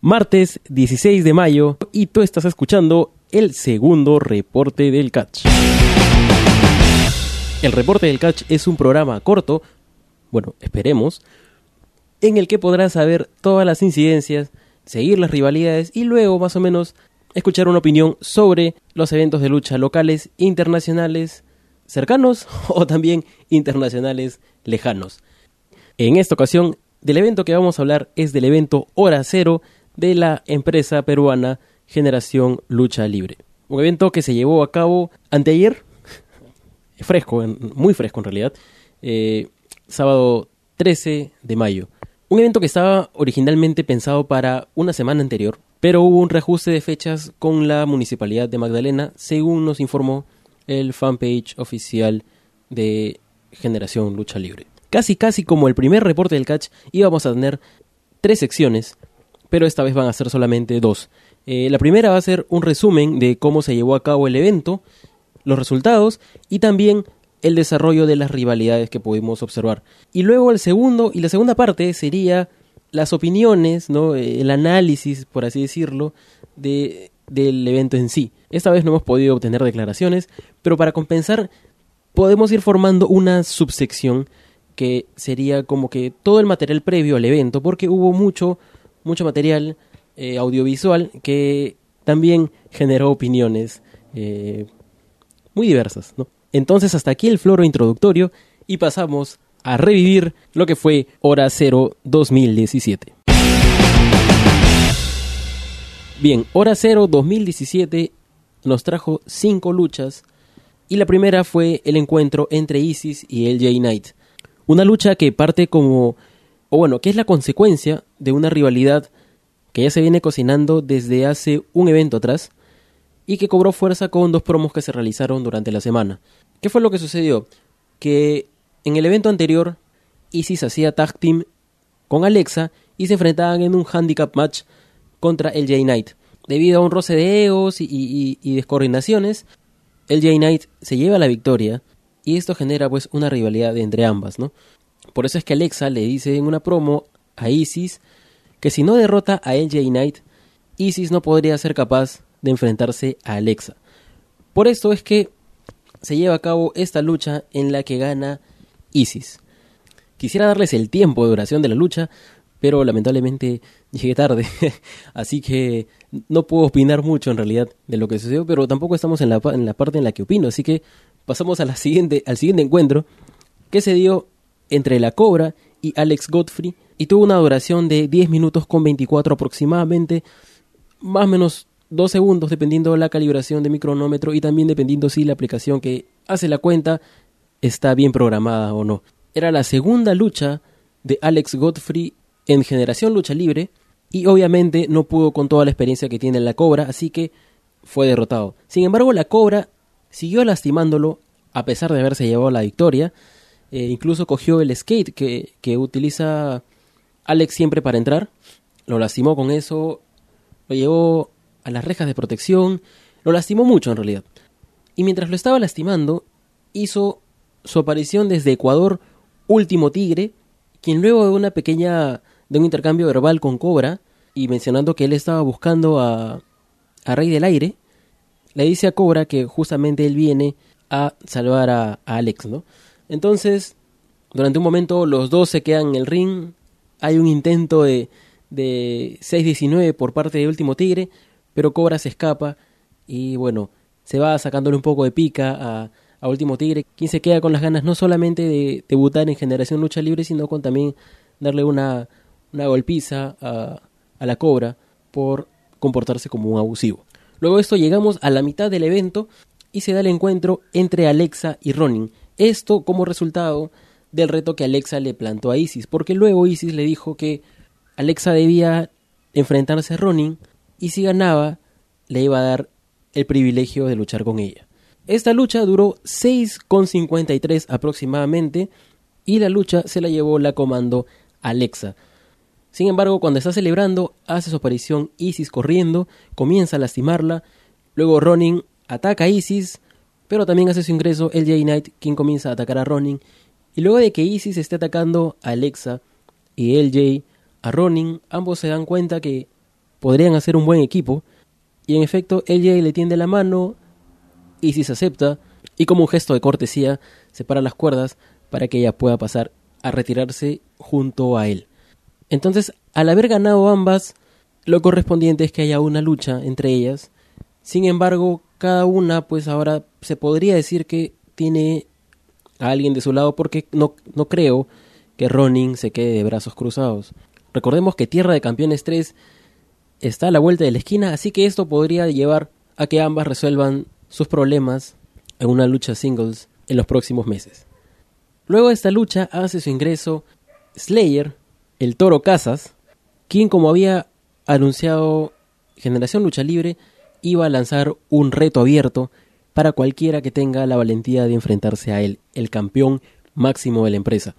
martes 16 de mayo y tú estás escuchando el segundo reporte del catch. El reporte del catch es un programa corto, bueno, esperemos, en el que podrás saber todas las incidencias, seguir las rivalidades y luego más o menos escuchar una opinión sobre los eventos de lucha locales, internacionales, cercanos o también internacionales lejanos. En esta ocasión, del evento que vamos a hablar es del evento Hora Cero de la empresa peruana Generación Lucha Libre. Un evento que se llevó a cabo anteayer, fresco, muy fresco en realidad, eh, sábado 13 de mayo. Un evento que estaba originalmente pensado para una semana anterior, pero hubo un reajuste de fechas con la Municipalidad de Magdalena, según nos informó el fanpage oficial de Generación Lucha Libre. Casi casi como el primer reporte del catch íbamos a tener tres secciones pero esta vez van a ser solamente dos. Eh, la primera va a ser un resumen de cómo se llevó a cabo el evento, los resultados y también el desarrollo de las rivalidades que pudimos observar. Y luego el segundo y la segunda parte sería las opiniones, ¿no? Eh, el análisis, por así decirlo, de, del evento en sí. Esta vez no hemos podido obtener declaraciones, pero para compensar podemos ir formando una subsección que sería como que todo el material previo al evento, porque hubo mucho mucho material eh, audiovisual que también generó opiniones eh, muy diversas. ¿no? Entonces hasta aquí el floro introductorio y pasamos a revivir lo que fue Hora Cero 2017. Bien, Hora Cero 2017 nos trajo cinco luchas y la primera fue el encuentro entre Isis y el J Knight. Una lucha que parte como o bueno, que es la consecuencia de una rivalidad que ya se viene cocinando desde hace un evento atrás y que cobró fuerza con dos promos que se realizaron durante la semana. ¿Qué fue lo que sucedió? Que en el evento anterior Isis hacía tag team con Alexa y se enfrentaban en un handicap match contra el J Knight. Debido a un roce de egos y, descoordinaciones, el J Knight se lleva la victoria y esto genera pues una rivalidad entre ambas, ¿no? Por eso es que Alexa le dice en una promo a Isis que si no derrota a LJ Knight, Isis no podría ser capaz de enfrentarse a Alexa. Por esto es que se lleva a cabo esta lucha en la que gana Isis. Quisiera darles el tiempo de duración de la lucha, pero lamentablemente llegué tarde, así que no puedo opinar mucho en realidad de lo que sucedió, pero tampoco estamos en la, en la parte en la que opino, así que pasamos siguiente, al siguiente encuentro que se dio entre la Cobra y Alex Godfrey y tuvo una duración de 10 minutos con 24 aproximadamente, más o menos 2 segundos dependiendo de la calibración de mi cronómetro y también dependiendo si la aplicación que hace la cuenta está bien programada o no. Era la segunda lucha de Alex Godfrey en Generación Lucha Libre y obviamente no pudo con toda la experiencia que tiene la Cobra, así que fue derrotado. Sin embargo, la Cobra siguió lastimándolo a pesar de haberse llevado la victoria eh, incluso cogió el skate que, que utiliza Alex siempre para entrar. Lo lastimó con eso. Lo llevó a las rejas de protección. Lo lastimó mucho en realidad. Y mientras lo estaba lastimando, hizo su aparición desde Ecuador, Último Tigre, quien luego de una pequeña. de un intercambio verbal con Cobra, y mencionando que él estaba buscando a, a Rey del Aire, le dice a Cobra que justamente él viene a salvar a, a Alex, ¿no? Entonces, durante un momento los dos se quedan en el ring. Hay un intento de, de 6-19 por parte de Último Tigre, pero Cobra se escapa y bueno, se va sacándole un poco de pica a, a Último Tigre, quien se queda con las ganas no solamente de debutar en Generación Lucha Libre, sino con también darle una, una golpiza a, a la Cobra por comportarse como un abusivo. Luego de esto llegamos a la mitad del evento y se da el encuentro entre Alexa y Ronin, esto como resultado del reto que Alexa le plantó a Isis, porque luego Isis le dijo que Alexa debía enfrentarse a Ronin y si ganaba le iba a dar el privilegio de luchar con ella. Esta lucha duró 6,53 aproximadamente y la lucha se la llevó la comando Alexa. Sin embargo, cuando está celebrando, hace su aparición Isis corriendo, comienza a lastimarla, luego Ronin ataca a Isis, pero también hace su ingreso el J Knight, quien comienza a atacar a Ronin. Y luego de que Isis esté atacando a Alexa y LJ a Ronin, ambos se dan cuenta que podrían hacer un buen equipo. Y en efecto, LJ le tiende la mano, se acepta, y como un gesto de cortesía, separa las cuerdas para que ella pueda pasar a retirarse junto a él. Entonces, al haber ganado ambas, lo correspondiente es que haya una lucha entre ellas. Sin embargo, cada una, pues ahora se podría decir que tiene a alguien de su lado porque no, no creo que Ronin se quede de brazos cruzados. Recordemos que Tierra de Campeones 3 está a la vuelta de la esquina, así que esto podría llevar a que ambas resuelvan sus problemas en una lucha singles en los próximos meses. Luego de esta lucha hace su ingreso Slayer, el Toro Casas, quien como había anunciado Generación Lucha Libre, iba a lanzar un reto abierto para cualquiera que tenga la valentía de enfrentarse a él, el campeón máximo de la empresa.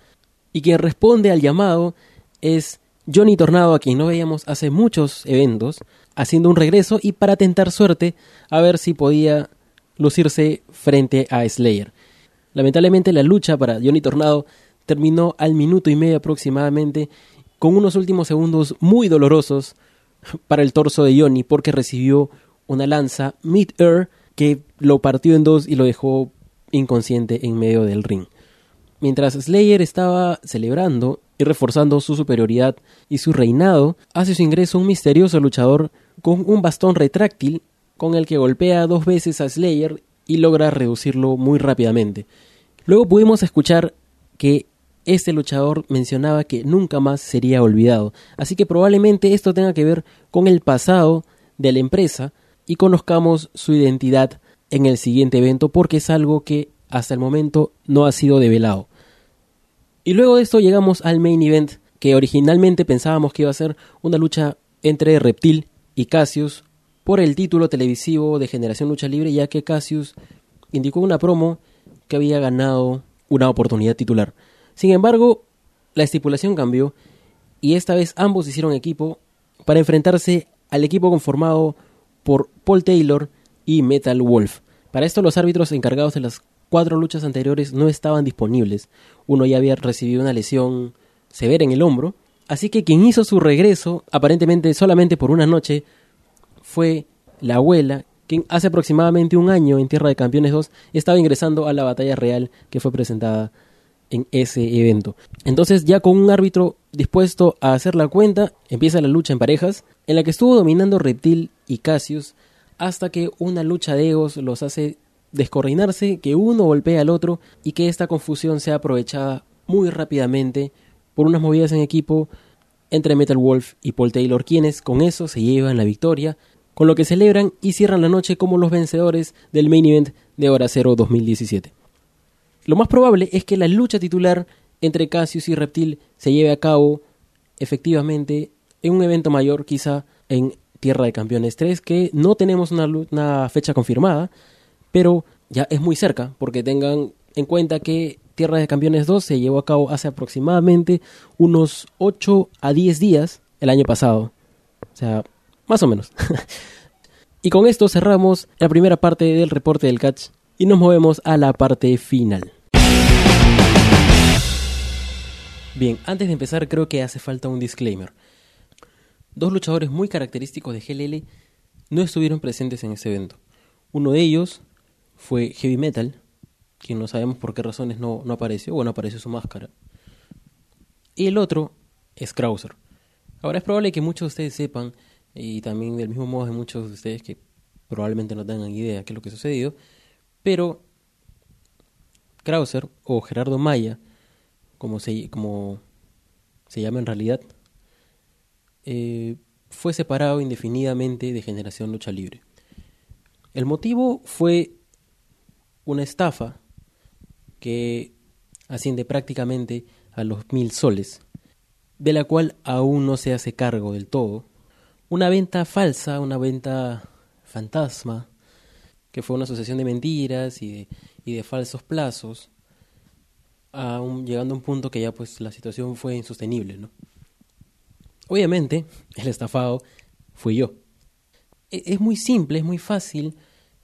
Y quien responde al llamado es Johnny Tornado, a quien no veíamos hace muchos eventos, haciendo un regreso y para tentar suerte a ver si podía lucirse frente a Slayer. Lamentablemente la lucha para Johnny Tornado terminó al minuto y medio aproximadamente con unos últimos segundos muy dolorosos para el torso de Johnny porque recibió una lanza mid-air que lo partió en dos y lo dejó inconsciente en medio del ring. Mientras Slayer estaba celebrando y reforzando su superioridad y su reinado, hace su ingreso un misterioso luchador con un bastón retráctil con el que golpea dos veces a Slayer y logra reducirlo muy rápidamente. Luego pudimos escuchar que este luchador mencionaba que nunca más sería olvidado, así que probablemente esto tenga que ver con el pasado de la empresa y conozcamos su identidad en el siguiente evento porque es algo que hasta el momento no ha sido develado. Y luego de esto llegamos al main event que originalmente pensábamos que iba a ser una lucha entre Reptil y Cassius por el título televisivo de Generación Lucha Libre, ya que Cassius indicó una promo que había ganado una oportunidad titular. Sin embargo, la estipulación cambió y esta vez ambos hicieron equipo para enfrentarse al equipo conformado por Paul Taylor y Metal Wolf. Para esto los árbitros encargados de las cuatro luchas anteriores no estaban disponibles. Uno ya había recibido una lesión severa en el hombro, así que quien hizo su regreso, aparentemente solamente por una noche, fue la abuela, quien hace aproximadamente un año en Tierra de Campeones 2 estaba ingresando a la batalla real que fue presentada en ese evento. Entonces ya con un árbitro dispuesto a hacer la cuenta, empieza la lucha en parejas, en la que estuvo dominando Reptil y Cassius, hasta que una lucha de egos los hace descoordinarse, que uno golpea al otro y que esta confusión sea aprovechada muy rápidamente por unas movidas en equipo entre Metal Wolf y Paul Taylor, quienes con eso se llevan la victoria, con lo que celebran y cierran la noche como los vencedores del main event de Hora Cero 2017. Lo más probable es que la lucha titular entre Cassius y Reptil se lleve a cabo efectivamente en un evento mayor, quizá en Tierra de Campeones 3, que no tenemos una, fecha confirmada, pero ya es muy cerca, porque tengan en cuenta que Tierra de Campeones 2 se llevó a cabo hace aproximadamente unos 8 a 10 días el año pasado. O sea, más o menos. y con esto cerramos la primera parte del reporte del catch y nos movemos a la parte final. Bien, antes de empezar creo que hace falta un disclaimer. Dos luchadores muy característicos de GLL no estuvieron presentes en este evento. Uno de ellos fue Heavy Metal, quien no sabemos por qué razones no, no apareció, bueno, apareció su máscara. Y el otro es Krauser. Ahora es probable que muchos de ustedes sepan, y también del mismo modo de muchos de ustedes que probablemente no tengan idea qué es lo que ha sucedido, pero Krauser o Gerardo Maya, como se, como se llama en realidad, eh, fue separado indefinidamente de Generación Lucha Libre. El motivo fue una estafa que asciende prácticamente a los mil soles, de la cual aún no se hace cargo del todo. Una venta falsa, una venta fantasma, que fue una asociación de mentiras y de, y de falsos plazos, llegando a un punto que ya pues la situación fue insostenible, ¿no? Obviamente, el estafado fui yo. E, es muy simple, es muy fácil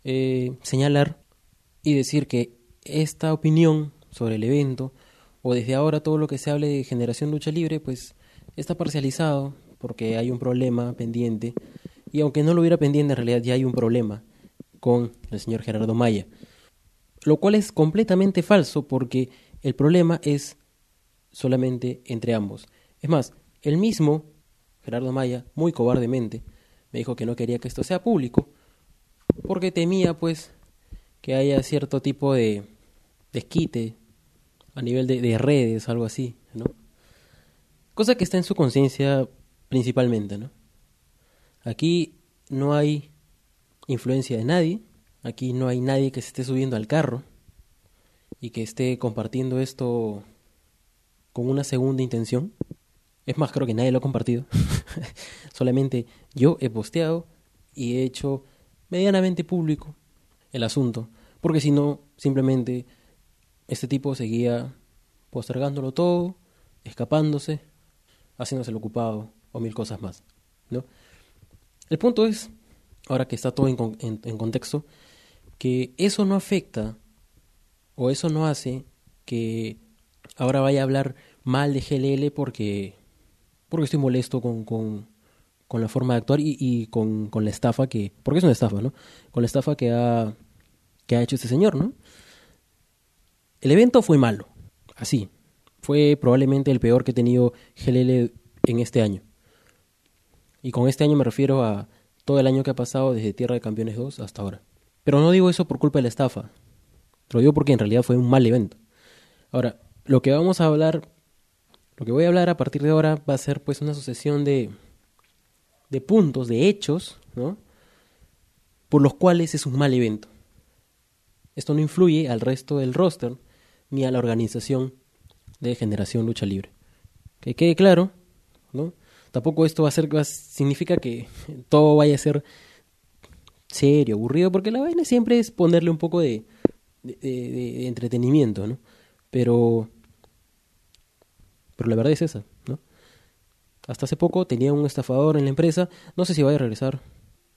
eh, señalar y decir que esta opinión sobre el evento, o desde ahora todo lo que se hable de generación lucha libre, pues está parcializado porque hay un problema pendiente. Y aunque no lo hubiera pendiente, en realidad ya hay un problema con el señor Gerardo Maya. Lo cual es completamente falso porque el problema es solamente entre ambos. Es más, el mismo Gerardo Maya, muy cobardemente, me dijo que no quería que esto sea público porque temía pues que haya cierto tipo de desquite a nivel de, de redes, algo así, ¿no? Cosa que está en su conciencia principalmente, ¿no? Aquí no hay influencia de nadie, aquí no hay nadie que se esté subiendo al carro y que esté compartiendo esto con una segunda intención. Es más, creo que nadie lo ha compartido. Solamente yo he posteado y he hecho medianamente público el asunto, porque si no, simplemente este tipo seguía postergándolo todo, escapándose, haciéndose el ocupado o mil cosas más. ¿no? El punto es, ahora que está todo en, en contexto, que eso no afecta o eso no hace que ahora vaya a hablar mal de GLL porque, porque estoy molesto con, con, con la forma de actuar y, y con, con, la estafa que, porque es una estafa, ¿no? Con la estafa que ha, que ha hecho este señor, ¿no? El evento fue malo, así. Fue probablemente el peor que he tenido GLL en este año. Y con este año me refiero a todo el año que ha pasado desde Tierra de Campeones 2 hasta ahora. Pero no digo eso por culpa de la estafa. Lo digo porque en realidad fue un mal evento. Ahora, lo que vamos a hablar, lo que voy a hablar a partir de ahora va a ser pues una sucesión de, de puntos, de hechos, ¿no? Por los cuales es un mal evento. Esto no influye al resto del roster ni a la organización de Generación Lucha Libre. Que quede claro, ¿no? Tampoco esto va a ser, significa que todo vaya a ser serio, aburrido, porque la vaina siempre es ponerle un poco de, de, entretenimiento, ¿no? Pero, pero la verdad es esa, ¿no? Hasta hace poco tenía un estafador en la empresa, no sé si va a regresar.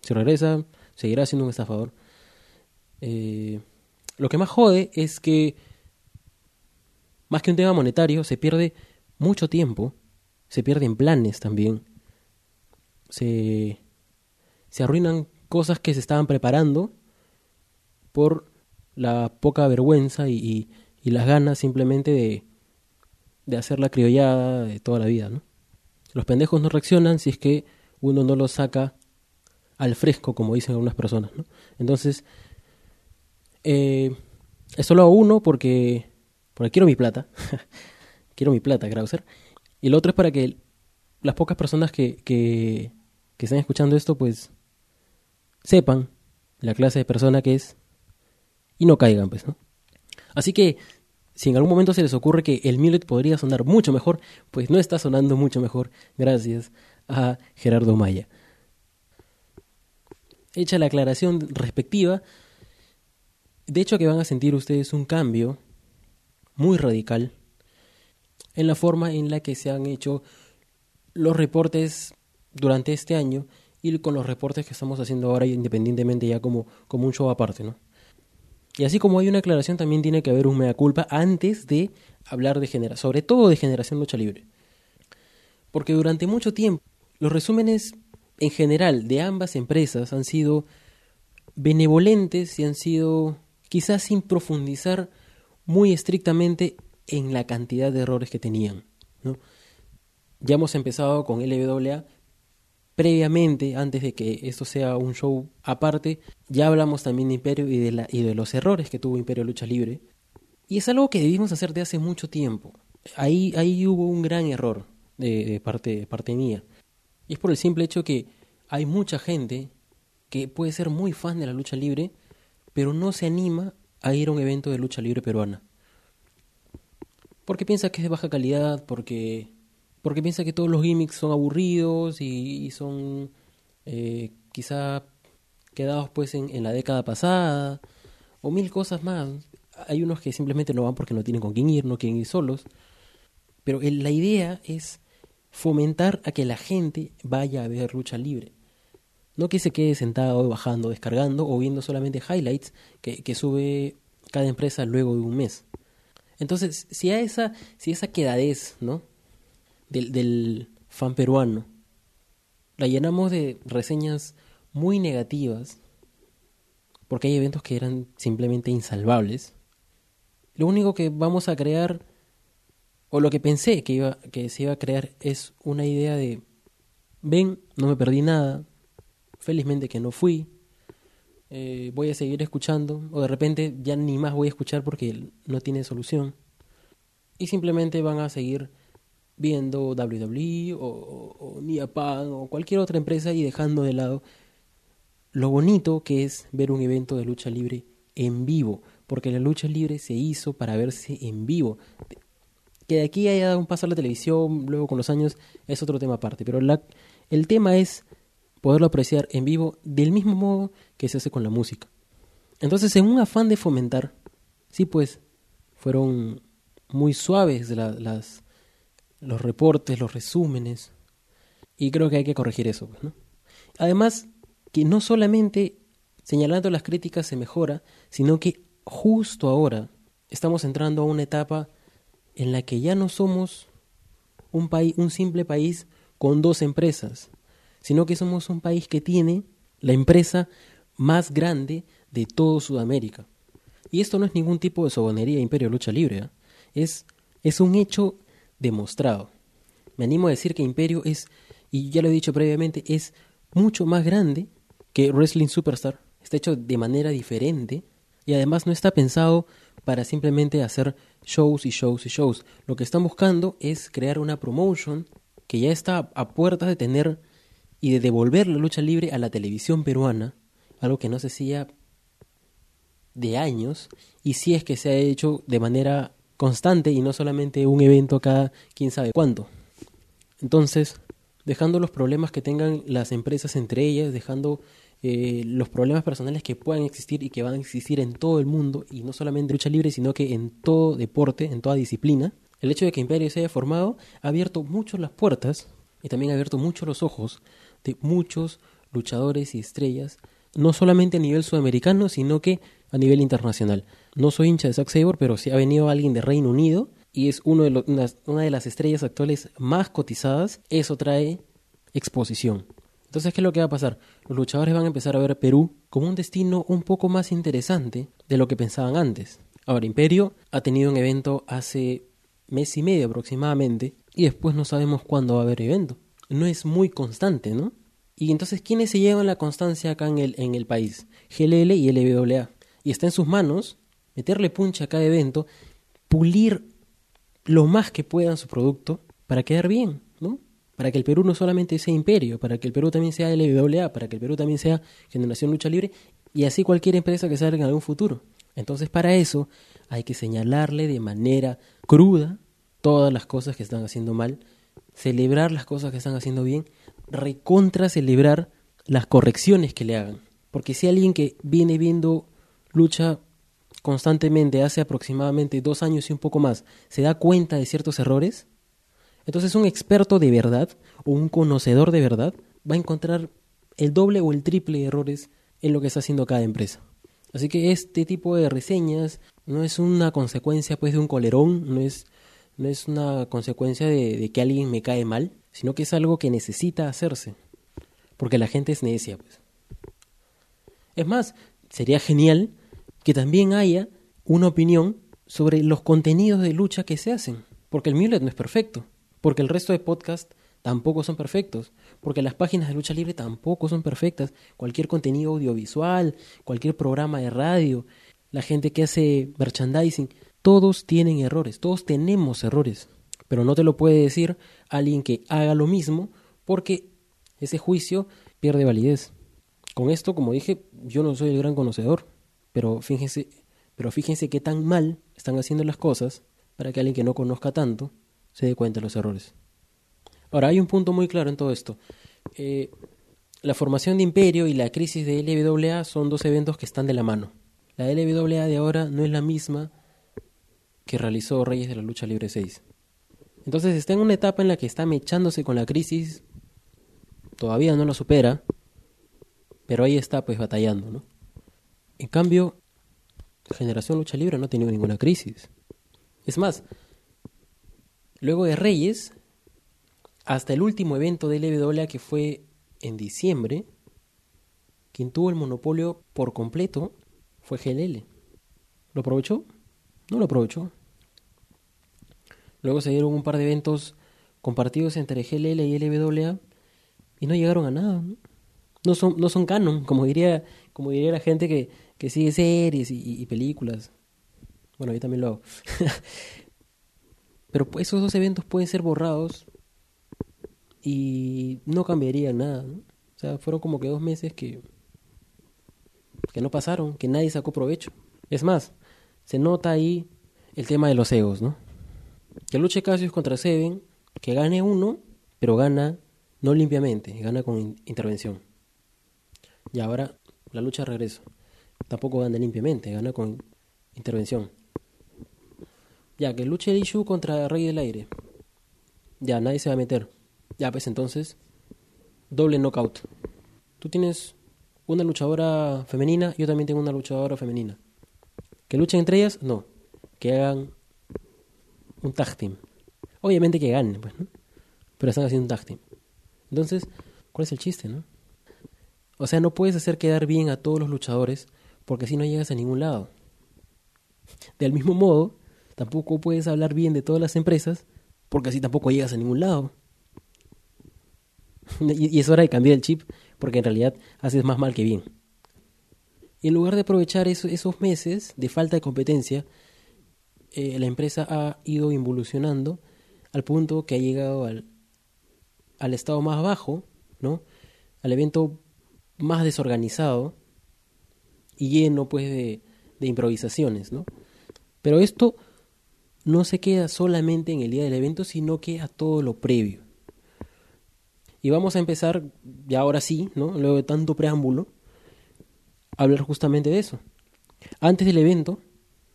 Si regresa, seguirá siendo un estafador. Eh, lo que más jode es que, más que un tema monetario, se pierde mucho tiempo, se pierden planes también, se, se arruinan cosas que se estaban preparando por la poca vergüenza y, y, las ganas simplemente de, de hacer la criollada de toda la vida, ¿no? Los pendejos no reaccionan si es que uno no los saca al fresco, como dicen algunas personas, ¿no? Entonces, eh, eso lo hago uno porque, porque quiero mi plata, quiero mi plata, Krauser, y lo otro es para que las pocas personas que, que, que están escuchando esto, pues, sepan la clase de persona que es y no caigan, pues, ¿no? Así que, si en algún momento se les ocurre que el Millet podría sonar mucho mejor, pues no está sonando mucho mejor gracias a Gerardo Maya. Hecha la aclaración respectiva, de hecho que van a sentir ustedes un cambio muy radical en la forma en la que se han hecho los reportes durante este año y con los reportes que estamos haciendo ahora independientemente ya como, como un show aparte, ¿no? Y así como hay una aclaración, también tiene que haber un mea culpa antes de hablar de generación, sobre todo de generación lucha libre. Porque durante mucho tiempo los resúmenes en general de ambas empresas han sido benevolentes y han sido quizás sin profundizar muy estrictamente en la cantidad de errores que tenían. Ya hemos empezado con LWA previamente, antes de que esto sea un show aparte, ya hablamos también de Imperio y de, la, y de los errores que tuvo Imperio Lucha Libre. Y es algo que debimos hacer de hace mucho tiempo. Ahí, ahí hubo un gran error de, parte, de parte mía. Y es por el simple hecho que hay mucha gente que puede ser muy fan de la lucha libre, pero no se anima a ir a un evento de lucha libre peruana. Porque piensa que es de baja calidad, porque porque piensa que todos los gimmicks son aburridos y, son eh, quizá quedados pues en, la década pasada o mil cosas más. Hay unos que simplemente no van porque no tienen con quién ir, no quieren ir solos. Pero la idea es fomentar a que la gente vaya a ver lucha libre. No que se quede sentado, bajando, descargando o viendo solamente highlights que, sube cada empresa luego de un mes. Entonces, si esa, si esa quedadez, ¿no? Del, fan peruano la llenamos de reseñas muy negativas, porque hay eventos que eran simplemente insalvables. Lo único que vamos a crear, o lo que pensé que, iba, que se iba a crear, es una idea de, ven, no me perdí nada, felizmente que no fui, eh, voy a seguir escuchando, o de repente ya ni más voy a escuchar porque no tiene solución. Y simplemente van a seguir viendo WWE o, o, o cualquier otra empresa y dejando de lado lo bonito que es ver un evento de lucha libre en vivo, porque la lucha libre se hizo para verse en vivo. Que de aquí haya dado un paso a la televisión, luego con los años, es otro tema aparte, pero la, el tema es poderlo apreciar en vivo del mismo modo que se hace con la música. Entonces, en un afán de fomentar, sí, pues, fueron muy suaves las, los reportes, los resúmenes, y creo que hay que corregir eso. Pues, ¿no? Además, que no solamente señalando las críticas se mejora, sino que justo ahora estamos entrando a una etapa en la que ya no somos un, país, un simple país con dos empresas, sino que somos un país que tiene la empresa más grande de todo Sudamérica. Y esto no es ningún tipo de sobonería Imperio Lucha Libre, ¿eh? es, es un hecho demostrado. Me animo a decir que Imperio es, y ya lo he dicho previamente, es mucho más grande que Wrestling Superstar. Está hecho de manera diferente y además no está pensado para simplemente hacer shows y shows y shows. Lo que están buscando es crear una promotion que ya está a puertas de tener y de devolver la lucha libre a la televisión peruana, algo que no se hacía de años, y si es que se ha hecho de manera constante y no solamente un evento cada quién sabe cuánto. Entonces, dejando los problemas que tengan las empresas entre ellas, dejando eh, los problemas personales que puedan existir y que van a existir en todo el mundo, y no solamente en lucha libre, sino que en todo deporte, en toda disciplina. El hecho de que Imperio se haya formado ha abierto mucho las puertas y también ha abierto mucho los ojos de muchos luchadores y estrellas, no solamente a nivel sudamericano, sino que a nivel internacional. No soy hincha de Zack Sabre, pero si ha venido alguien de Reino Unido y es uno de una, de las estrellas actuales más cotizadas, eso trae exposición. Entonces, ¿qué es lo que va a pasar? Los luchadores van a empezar a ver Perú como un destino un poco más interesante de lo que pensaban antes. Ahora, Imperio ha tenido un evento hace mes y medio aproximadamente y después no sabemos cuándo va a haber evento. No es muy constante, ¿no? Y entonces, ¿quiénes se llevan la constancia acá en el, en el país? GLL y LWA. Y está en sus manos meterle puncha a cada evento, pulir lo más que puedan su producto para quedar bien, ¿no? Para que el Perú no solamente sea imperio, para que el Perú también sea LWA, para que el Perú también sea Generación Lucha Libre y así cualquier empresa que salga en algún futuro. Entonces para eso hay que señalarle de manera cruda todas las cosas que están haciendo mal, celebrar las cosas que están haciendo bien, recontra celebrar las correcciones que le hagan. Porque si alguien que viene viendo lucha constantemente hace aproximadamente dos años y un poco más se da cuenta de ciertos errores, entonces un experto de verdad o un conocedor de verdad va a encontrar el doble o el triple de errores en lo que está haciendo cada empresa. Así que este tipo de reseñas no es una consecuencia pues de un colerón, no es, no es una consecuencia de, de que alguien me cae mal, sino que es algo que necesita hacerse, porque la gente es necia. Pues. Es más, sería genial que también haya una opinión sobre los contenidos de lucha que se hacen. Porque el Mulet no es perfecto. Porque el resto de podcasts tampoco son perfectos. Porque las páginas de lucha libre tampoco son perfectas. Cualquier contenido audiovisual, cualquier programa de radio, la gente que hace merchandising, todos tienen errores, todos tenemos errores. Pero no te lo puede decir alguien que haga lo mismo porque ese juicio pierde validez. Con esto, como dije, yo no soy el gran conocedor. Pero fíjense, pero fíjense qué tan mal están haciendo las cosas para que alguien que no conozca tanto se dé cuenta de los errores. Ahora, hay un punto muy claro en todo esto. Eh, la formación de Imperio y la crisis de LWA son dos eventos que están de la mano. La LWA de ahora no es la misma que realizó Reyes de la Lucha Libre 6. Entonces está en una etapa en la que está mechándose con la crisis, todavía no lo supera, pero ahí está pues batallando, ¿no? En cambio, Generación Lucha Libre no ha tenido ninguna crisis. Es más, luego de Reyes, hasta el último evento de LWA que fue en diciembre, quien tuvo el monopolio por completo fue GLL. ¿Lo aprovechó? No lo aprovechó. Luego se dieron un par de eventos compartidos entre GLL y LWA y no llegaron a nada. No, son, no son canon, como diría, como diría la gente que, que sigue series y, películas. Bueno, yo también lo hago. Pero esos dos eventos pueden ser borrados y no cambiaría nada. O sea, fueron como que dos meses que, que no pasaron, que nadie sacó provecho. Es más, se nota ahí el tema de los egos, ¿no? Que luche Cassius contra Seven, que gane uno, pero gana no limpiamente, gana con intervención. Y ahora la lucha de regreso. Tampoco gana limpiamente, gana con intervención. Ya, que luche Ishu contra Rey del Aire. Ya, nadie se va a meter. Ya, pues entonces, doble knockout. Tú tienes una luchadora femenina, yo también tengo una luchadora femenina. ¿Que luchen entre ellas? No. Que hagan un tag team. Obviamente que ganen, pues, ¿no? Pero están haciendo un tag team. Entonces, ¿cuál es el chiste, no? O sea, no puedes hacer quedar bien a todos los luchadores porque así no llegas a ningún lado. Del mismo modo, tampoco puedes hablar bien de todas las empresas porque así tampoco llegas a ningún lado. y es hora de cambiar el chip porque en realidad haces más mal que bien. Y en lugar de aprovechar esos meses de falta de competencia, eh, la empresa ha ido involucionando al punto que ha llegado al, al estado más bajo, ¿no? Al evento más desorganizado y lleno pues de, improvisaciones, ¿no? Pero esto no se queda solamente en el día del evento, sino que a todo lo previo. Y vamos a empezar, y ahora sí, ¿no? Luego de tanto preámbulo, a hablar justamente de eso. Antes del evento,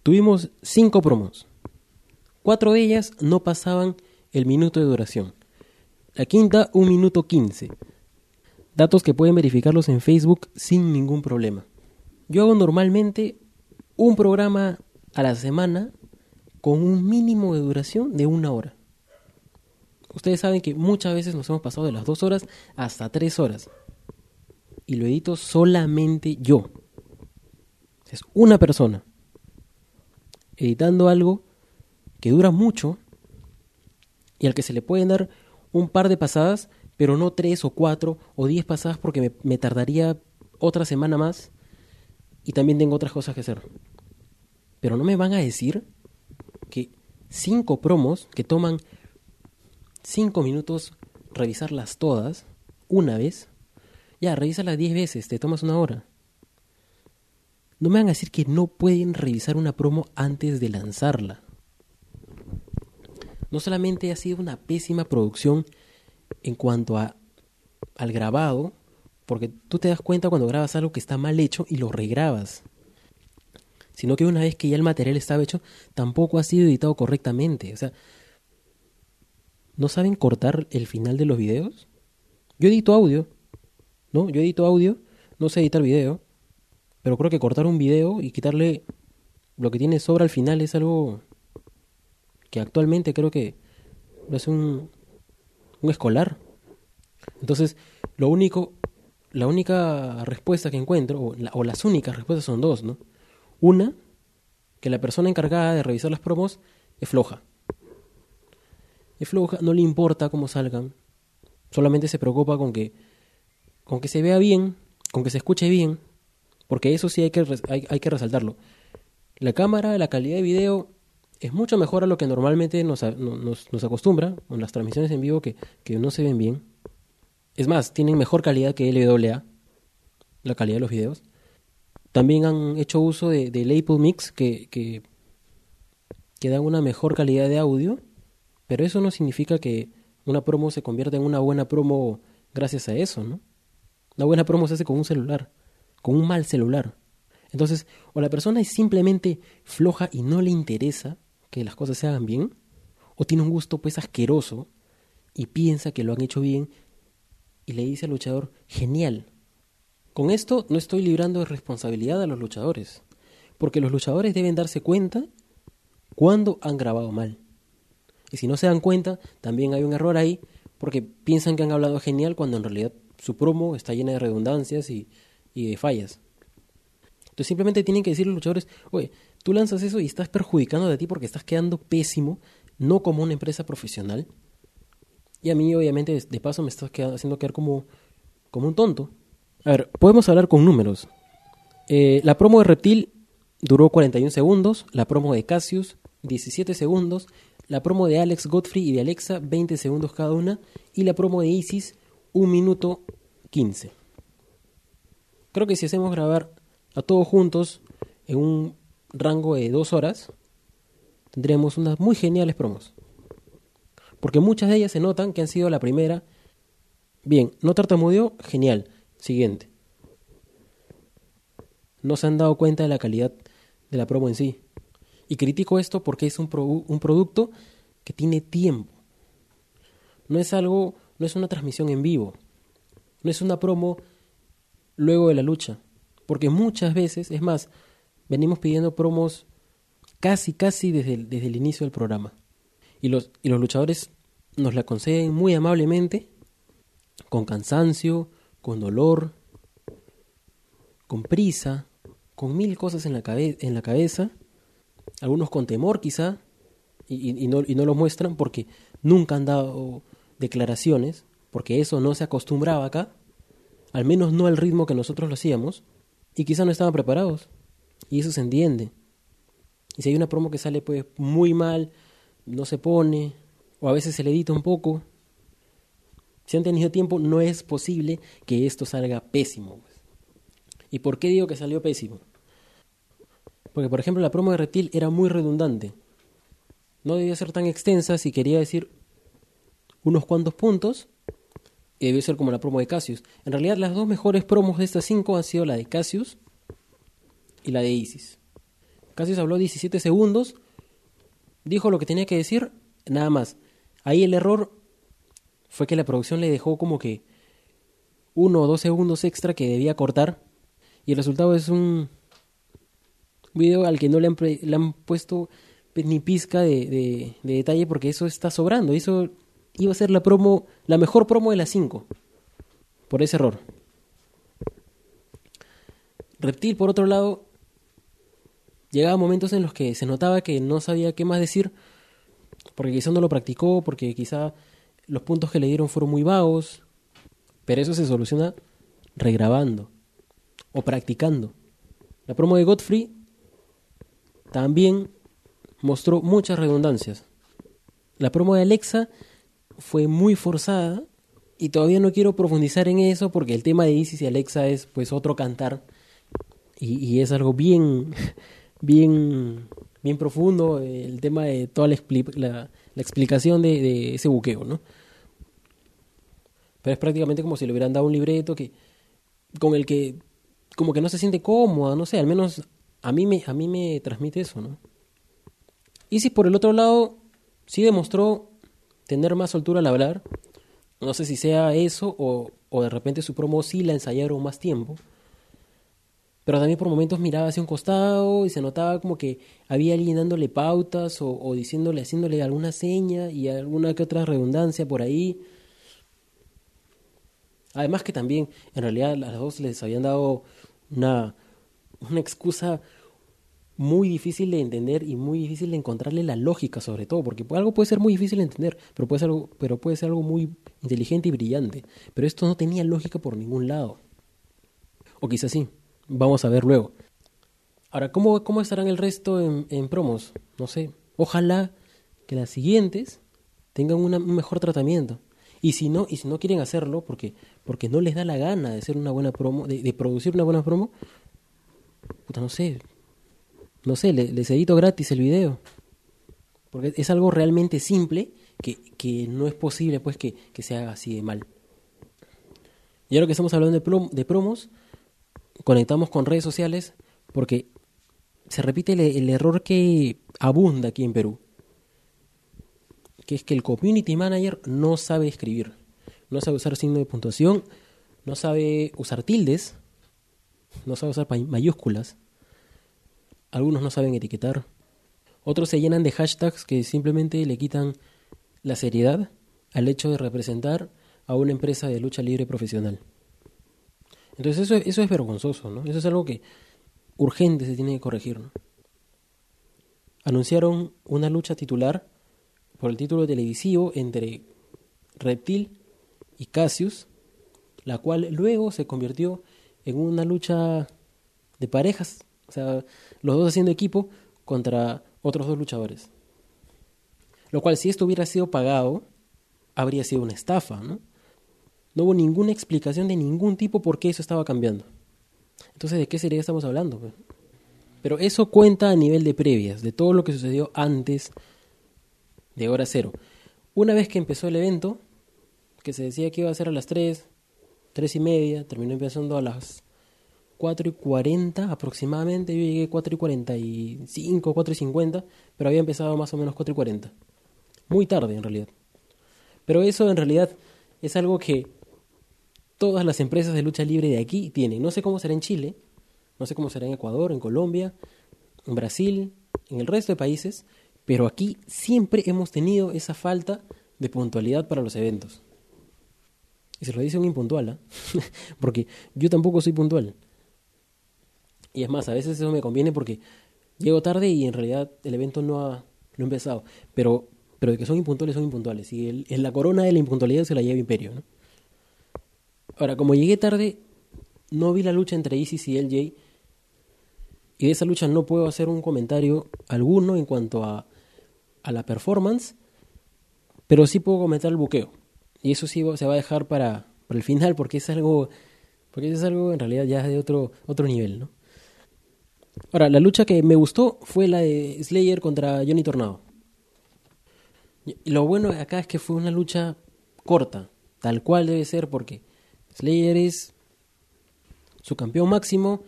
tuvimos cinco promos. Cuatro de ellas no pasaban el minuto de duración. La quinta, un minuto quince. Datos que pueden verificarlos en Facebook sin ningún problema. Yo hago normalmente un programa a la semana con un mínimo de duración de una hora. Ustedes saben que muchas veces nos hemos pasado de las dos horas hasta tres horas. Y lo edito solamente yo. Es una persona. Editando algo que dura mucho y al que se le pueden dar un par de pasadas, pero no tres o cuatro o diez pasadas porque me, me tardaría otra semana más y también tengo otras cosas que hacer. Pero no me van a decir que cinco promos que toman cinco minutos revisarlas todas, una vez, ya, revísalas diez veces, te tomas una hora. No me van a decir que no pueden revisar una promo antes de lanzarla. No solamente ha sido una pésima producción en cuanto a, al grabado, porque tú te das cuenta cuando grabas algo que está mal hecho y lo regrabas. Sino que una vez que ya el material estaba hecho, tampoco ha sido editado correctamente. O sea, ¿No saben cortar el final de los videos? Yo edito audio, ¿no? Yo edito audio, no sé editar video, pero creo que cortar un video y quitarle lo que tiene sobra al final es algo que actualmente creo que lo hace un, un escolar. Entonces, lo único, la única respuesta que encuentro, o, las únicas respuestas son dos, ¿no? Una, que la persona encargada de revisar las promos es floja es floja, no le importa cómo salgan, solamente se preocupa con que, con que se vea bien, con que se escuche bien, porque eso sí hay que, hay, que resaltarlo. La cámara, la calidad de video es mucho mejor a lo que normalmente nos, nos, nos acostumbra con las transmisiones en vivo que, que, no se ven bien. Es más, tienen mejor calidad que LWA, la calidad de los videos. También han hecho uso de, de Apple Mix que, que, que dan una mejor calidad de audio pero eso no significa que una promo se convierta en una buena promo gracias a eso, ¿no? Una buena promo se hace con un celular, con un mal celular. Entonces, o la persona es simplemente floja y no le interesa que las cosas se hagan bien, o tiene un gusto pues asqueroso y piensa que lo han hecho bien y le dice al luchador, genial. Con esto no estoy librando de responsabilidad a los luchadores, porque los luchadores deben darse cuenta cuando han grabado mal. Y si no se dan cuenta, también hay un error ahí, porque piensan que han hablado genial cuando en realidad su promo está llena de redundancias y, y de fallas. Entonces simplemente tienen que decir los luchadores, oye, tú lanzas eso y estás perjudicando a ti porque estás quedando pésimo, no como una empresa profesional. Y a mí, obviamente, de paso me estás haciendo quedar como, como un tonto. A ver, podemos hablar con números. Eh, la promo de Reptil duró 41 segundos, la promo de Cassius 17 segundos, la promo de Alex Godfrey y de Alexa 20 segundos cada una y la promo de Isis 1 minuto 15. Creo que si hacemos grabar a todos juntos en un rango de dos horas, tendremos unas muy geniales promos. Porque muchas de ellas se notan que han sido la primera. Bien, no tartamudeó, genial. Siguiente. No se han dado cuenta de la calidad de la promo en sí. Y critico esto porque es un, un producto que tiene tiempo. No es algo, no es una transmisión en vivo. No es una promo luego de la lucha. Porque muchas veces, es más, venimos pidiendo promos casi, casi desde el, desde el inicio del programa. Y los, y los luchadores nos la conceden muy amablemente, con cansancio, con dolor, con prisa, con mil cosas en la, en la cabeza, algunos con temor quizá, y, y, no, y no lo muestran porque nunca han dado declaraciones, porque eso no se acostumbraba acá, al menos no al ritmo que nosotros lo hacíamos, y quizá no estaban preparados. Y eso se entiende. Y si hay una promo que sale pues muy mal, no se pone, o a veces se le edita un poco, si han tenido tiempo, no es posible que esto salga pésimo. Pues. ¿Y por qué digo que salió pésimo? Porque, por ejemplo, la promo de Reptil era muy redundante. No debía ser tan extensa si quería decir unos cuantos puntos y debió ser como la promo de Cassius. En realidad las dos mejores promos de estas cinco han sido la de Cassius y la de Isis. Cassius habló 17 segundos, dijo lo que tenía que decir, nada más. Ahí el error fue que la producción le dejó como que uno o dos segundos extra que debía cortar y el resultado es un video al que no le han, le han puesto ni pizca de, de detalle porque eso está sobrando. Eso iba a ser la promo, la mejor promo de las 5. Por ese error. Reptil, por otro lado, llegaba momentos en los que se notaba que no sabía qué más decir, porque quizá no lo practicó, porque quizá los puntos que le dieron fueron muy vagos, pero eso se soluciona regrabando o practicando. La promo de Godfrey también mostró muchas redundancias. La promo de Alexa fue muy forzada y todavía no quiero profundizar en eso porque el tema de Isis y Alexa es pues otro cantar y, es algo bien, bien, bien profundo el tema de toda la, la, explicación de, ese buqueo, ¿no? Pero es prácticamente como si le hubieran dado un libreto que con el que como que no se siente cómoda, no sé, al menos a mí me, a mí me transmite eso, ¿no? Isis por el otro lado sí demostró tener más soltura al hablar. No sé si sea eso o, o de repente su promo sí la ensayaron más tiempo. Pero también por momentos miraba hacia un costado y se notaba como que había alguien dándole pautas o, diciéndole, haciéndole alguna seña y alguna que otra redundancia por ahí. Además que también en realidad a las dos les habían dado una, una excusa muy difícil de entender y muy difícil de encontrarle la lógica sobre todo, porque algo puede ser muy difícil de entender, pero puede ser algo, pero puede ser algo muy inteligente y brillante. Pero esto no tenía lógica por ningún lado. O quizás sí. Vamos a ver luego. Ahora, ¿cómo, cómo estarán el resto en, promos? No sé. Ojalá que las siguientes tengan un mejor tratamiento. Y si no, y si no quieren hacerlo porque, porque no les da la gana de hacer una buena promo, de, de producir una buena promo, puta, no sé, no sé, les edito gratis el video. Porque es algo realmente simple que, que no es posible pues que, que, se haga así de mal. Y ahora que estamos hablando de, de promos, conectamos con redes sociales porque se repite el, error que abunda aquí en Perú. Que es que el community manager no sabe escribir. No sabe usar signo de puntuación, no sabe usar tildes, no sabe usar mayúsculas algunos no saben etiquetar, otros se llenan de hashtags que simplemente le quitan la seriedad al hecho de representar a una empresa de lucha libre profesional. Entonces eso, eso es vergonzoso, ¿no? Eso es algo que urgente se tiene que corregir, ¿no? Anunciaron una lucha titular por el título televisivo entre Reptil y Cassius, la cual luego se convirtió en una lucha de parejas, o sea, los dos haciendo equipo contra otros dos luchadores. Lo cual si esto hubiera sido pagado, habría sido una estafa, ¿no? No hubo ninguna explicación de ningún tipo por qué eso estaba cambiando. Entonces, ¿de qué sería estamos hablando? Pues? Pero eso cuenta a nivel de previas, de todo lo que sucedió antes de hora cero. Una vez que empezó el evento, que se decía que iba a ser a las 3, 3 y media, terminó empezando a las 4 y 40 aproximadamente, yo llegué 4 y 45, 4 y 50, pero había empezado más o menos 4 y 40. Muy tarde en realidad. Pero eso en realidad es algo que todas las empresas de lucha libre de aquí tienen. No sé cómo será en Chile, no sé cómo será en Ecuador, en Colombia, en Brasil, en el resto de países, pero aquí siempre hemos tenido esa falta de puntualidad para los eventos. Y se lo dice un impuntual, ¿ah? porque yo tampoco soy puntual. Y es más, a veces eso me conviene porque llego tarde y en realidad el evento no ha, ha empezado. Pero, pero de que son impuntuales, son impuntuales. Y el, en la corona de la impuntualidad se la lleva Imperio, ¿no? Ahora, como llegué tarde, no vi la lucha entre Isis y LJ. Y de esa lucha no puedo hacer un comentario alguno en cuanto a, a la performance, pero sí puedo comentar el buqueo. Y eso sí se va a dejar para, para el final, porque es algo, porque es algo en realidad ya de otro, otro nivel, ¿no? Ahora, la lucha que me gustó fue la de Slayer contra Johnny Tornado. Y lo bueno acá es que fue una lucha corta, tal cual debe ser, porque Slayer es su campeón máximo.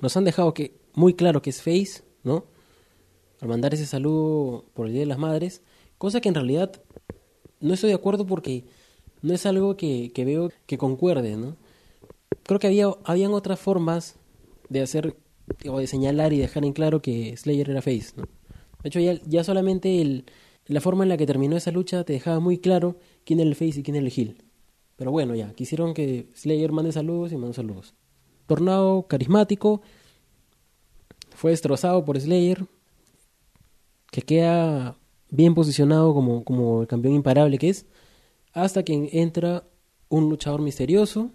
Nos han dejado que muy claro que es face, ¿no? Al mandar ese saludo por el Día de las Madres, cosa que en realidad no estoy de acuerdo porque no es algo que, que veo que concuerde, ¿no? Creo que había habían otras formas de hacer o de señalar y dejar en claro que Slayer era face, ¿no? De hecho, ya, ya solamente el, la forma en la que terminó esa lucha te dejaba muy claro quién era el face y quién era el heel. Pero bueno, ya, quisieron que Slayer mande saludos y mandó saludos. Tornado carismático, fue destrozado por Slayer, que queda bien posicionado como, como el campeón imparable que es, hasta que entra un luchador misterioso,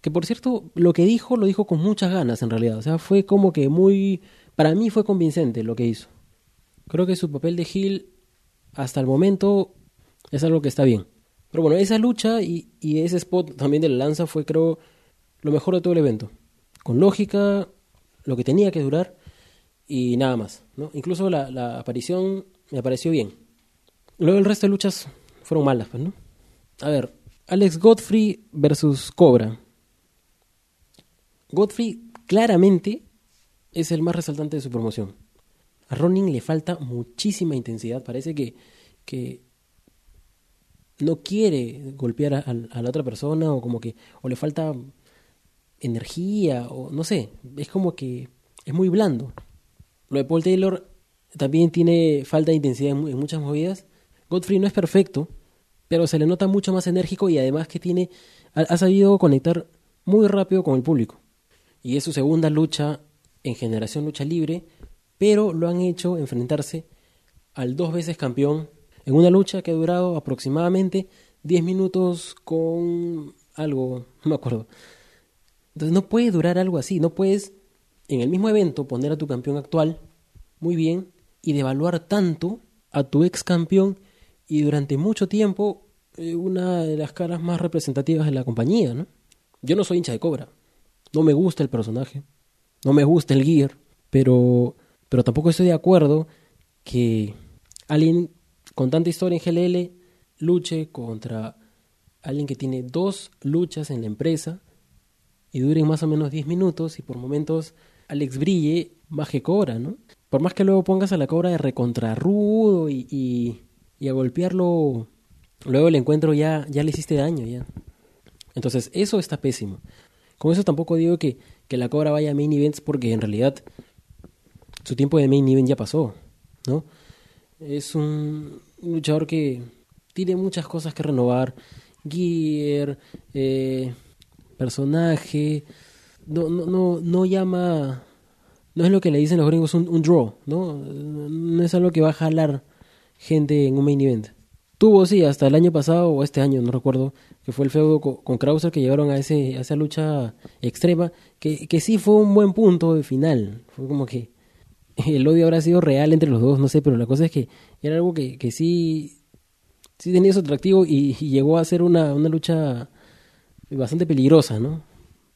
que por cierto, lo que dijo, lo dijo con muchas ganas en realidad, o sea, fue como que muy, para mí fue convincente lo que hizo. Creo que su papel de heel hasta el momento es algo que está bien. Pero bueno, esa lucha y, ese spot también de la lanza fue, creo, lo mejor de todo el evento. Con lógica, lo que tenía que durar y nada más. ¿no? Incluso la, aparición me pareció bien. Luego el resto de luchas fueron malas, pues, ¿no? A ver, Alex Godfrey versus Cobra. Godfrey claramente es el más resaltante de su promoción. A Ronin le falta muchísima intensidad. Parece que, que no quiere golpear a, la otra persona o como que o le falta energía o no sé, es como que es muy blando. Lo de Paul Taylor también tiene falta de intensidad en, muchas movidas. Godfrey no es perfecto, pero se le nota mucho más enérgico y además que tiene ha sabido conectar muy rápido con el público. Y es su segunda lucha en Generación Lucha Libre pero lo han hecho enfrentarse al dos veces campeón en una lucha que ha durado aproximadamente 10 minutos con algo, no me acuerdo. Entonces no puede durar algo así, no puedes en el mismo evento poner a tu campeón actual muy bien y devaluar tanto a tu ex campeón y durante mucho tiempo eh, una de las caras más representativas de la compañía, ¿no? Yo no soy hincha de Cobra, no me gusta el personaje, no me gusta el gear, pero pero tampoco estoy de acuerdo que alguien con tanta historia en GLL luche contra alguien que tiene dos luchas en la empresa y duren más o menos 10 minutos y por momentos Alex brille más que Cobra, ¿no? Por más que luego pongas a la Cobra de recontrarrudo y, y, a golpearlo, luego el encuentro ya, ya le hiciste daño, ya. Entonces, eso está pésimo. Con eso tampoco digo que, que la Cobra vaya a main events porque en realidad su tiempo de main event ya pasó, ¿no? Es un luchador que, tiene muchas cosas que renovar. Gear, eh, personaje. No, no, no, no llama. No es lo que le dicen los gringos un, un draw, ¿no? No es algo que va a jalar gente en un main event. Tuvo, sí, hasta el año pasado o este año, no recuerdo, que fue el feudo con, con Krauser que llevaron a, ese, a esa lucha extrema, que, que sí fue un buen punto de final. Fue como que el odio habrá sido real entre los dos, no sé, pero la cosa es que era algo que, que sí, sí tenía su atractivo y, llegó a ser una, una lucha bastante peligrosa, ¿no?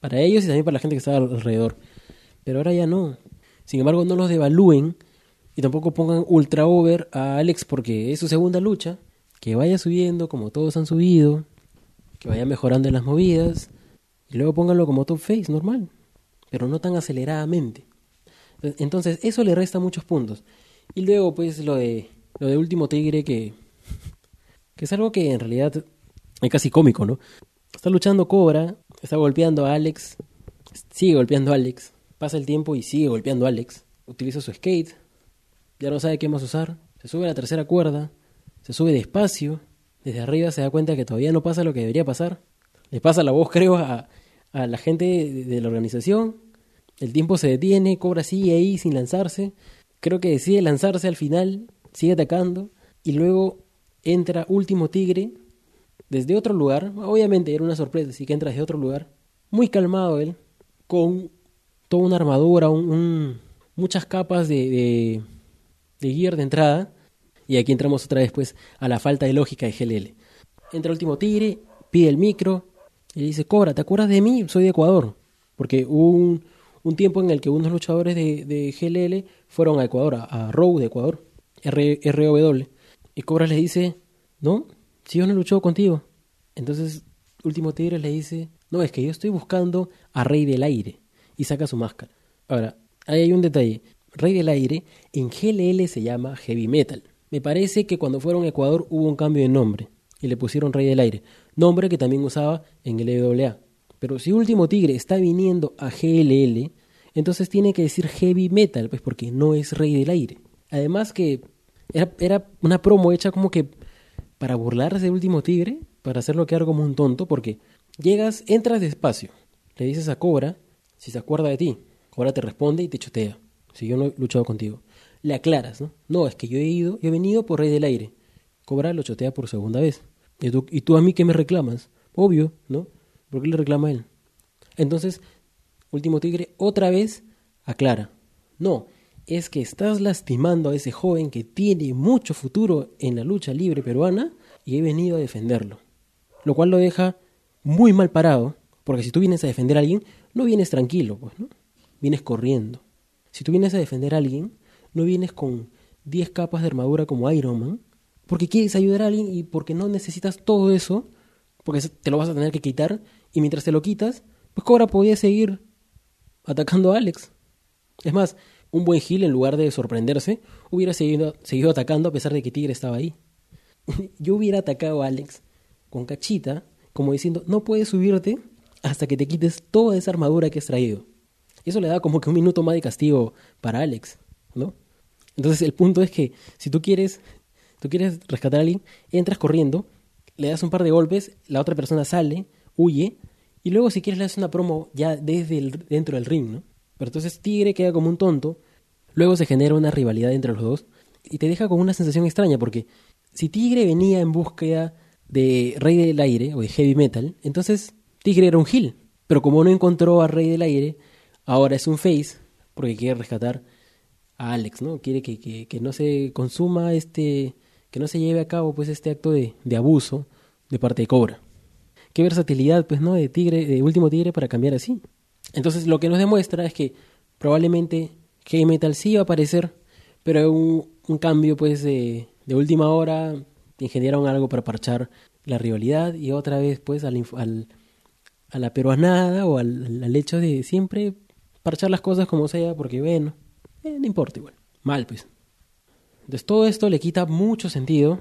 Para ellos y también para la gente que estaba alrededor. Pero ahora ya no. Sin embargo, no los devalúen y tampoco pongan ultra over a Alex porque es su segunda lucha que vaya subiendo como todos han subido, que vaya mejorando en las movidas, y luego pónganlo como top face, normal, pero no tan aceleradamente. Entonces, eso le resta muchos puntos. Y luego, pues, lo de, lo de Último Tigre, que, que es algo que en realidad es casi cómico, ¿no? Está luchando Cobra, está golpeando a Alex, sigue golpeando a Alex, pasa el tiempo y sigue golpeando a Alex, utiliza su skate, ya no sabe qué más usar, se sube a la tercera cuerda, se sube despacio, desde arriba se da cuenta que todavía no pasa lo que debería pasar. Le pasa la voz, creo, a, a la gente de, la organización. El tiempo se detiene, Cobra sigue ahí sin lanzarse. Creo que decide lanzarse al final, sigue atacando. Y luego entra Último Tigre desde otro lugar. Obviamente era una sorpresa, así que entra desde otro lugar. Muy calmado él, con toda una armadura, un, muchas capas de, de, de gear de entrada y aquí entramos otra vez pues a la falta de lógica de GLL. Entra último tigre, pide el micro y dice, Cobra, ¿te acuerdas de mí? Soy de Ecuador. Porque un, un tiempo en el que unos luchadores de, de GLL fueron a Ecuador, a, Row de Ecuador, R, ROW. Y Cobra le dice, no, si yo no luchó contigo. Entonces, último tigre le dice, no, es que yo estoy buscando a Rey del Aire. Y saca su máscara. Ahora, ahí hay un detalle. Rey del Aire en GLL se llama Heavy Metal. Me parece que cuando fueron a Ecuador hubo un cambio de nombre y le pusieron Rey del Aire, nombre que también usaba en el EWA. Pero si Último Tigre está viniendo a GLL, entonces tiene que decir Heavy Metal, pues porque no es Rey del Aire. Además que era, era una promo hecha como que para burlarse de Último Tigre, para hacerlo quedar como un tonto, porque llegas, entras despacio, le dices a Cobra si se acuerda de ti. Cobra te responde y te chotea, si yo no he luchado contigo le aclaras, ¿no? No, es que yo he ido, yo he venido por Rey del Aire. Cobra lo chotea por segunda vez. ¿Y tú, ¿Y tú a mí qué me reclamas? Obvio, ¿no? ¿Por qué le reclama a él? Entonces, Último Tigre otra vez aclara. No, es que estás lastimando a ese joven que tiene mucho futuro en la lucha libre peruana y he venido a defenderlo. Lo cual lo deja muy mal parado, porque si tú vienes a defender a alguien, no vienes tranquilo, pues, ¿no? Vienes corriendo. Si tú vienes a defender a alguien, no vienes con 10 capas de armadura como Iron Man, porque quieres ayudar a alguien y porque no necesitas todo eso, porque te lo vas a tener que quitar, y mientras te lo quitas, pues Cobra podía seguir atacando a Alex. Es más, un buen Gil, en lugar de sorprenderse, hubiera seguido, seguido atacando a pesar de que Tigre estaba ahí. Yo hubiera atacado a Alex con cachita, como diciendo, no puedes subirte hasta que te quites toda esa armadura que has traído. Eso le da como que un minuto más de castigo para Alex, ¿no? Entonces el punto es que si tú quieres, tú quieres rescatar a alguien, entras corriendo, le das un par de golpes, la otra persona sale, huye, y luego si quieres le das una promo ya desde el, dentro del ring, ¿no? Pero entonces Tigre queda como un tonto, luego se genera una rivalidad entre los dos, y te deja con una sensación extraña, porque si Tigre venía en búsqueda de Rey del Aire o de Heavy Metal, entonces Tigre era un heel, pero como no encontró a Rey del Aire, ahora es un face, porque quiere rescatar a Alex, ¿no? Quiere que, que, no se consuma este, que no se lleve a cabo pues este acto de abuso de parte de Cobra. Qué versatilidad, pues, ¿no? De Tigre, de Último Tigre para cambiar así. Entonces, lo que nos demuestra es que probablemente Heavy Metal sí va a aparecer, pero un, un cambio, pues, de, de última hora, ingeniaron algo para parchar la rivalidad y otra vez, pues, al, al a la peruanada o al, al, hecho de siempre parchar las cosas como sea, porque bueno, eh, no importa igual. Mal, pues. Entonces todo esto le quita mucho sentido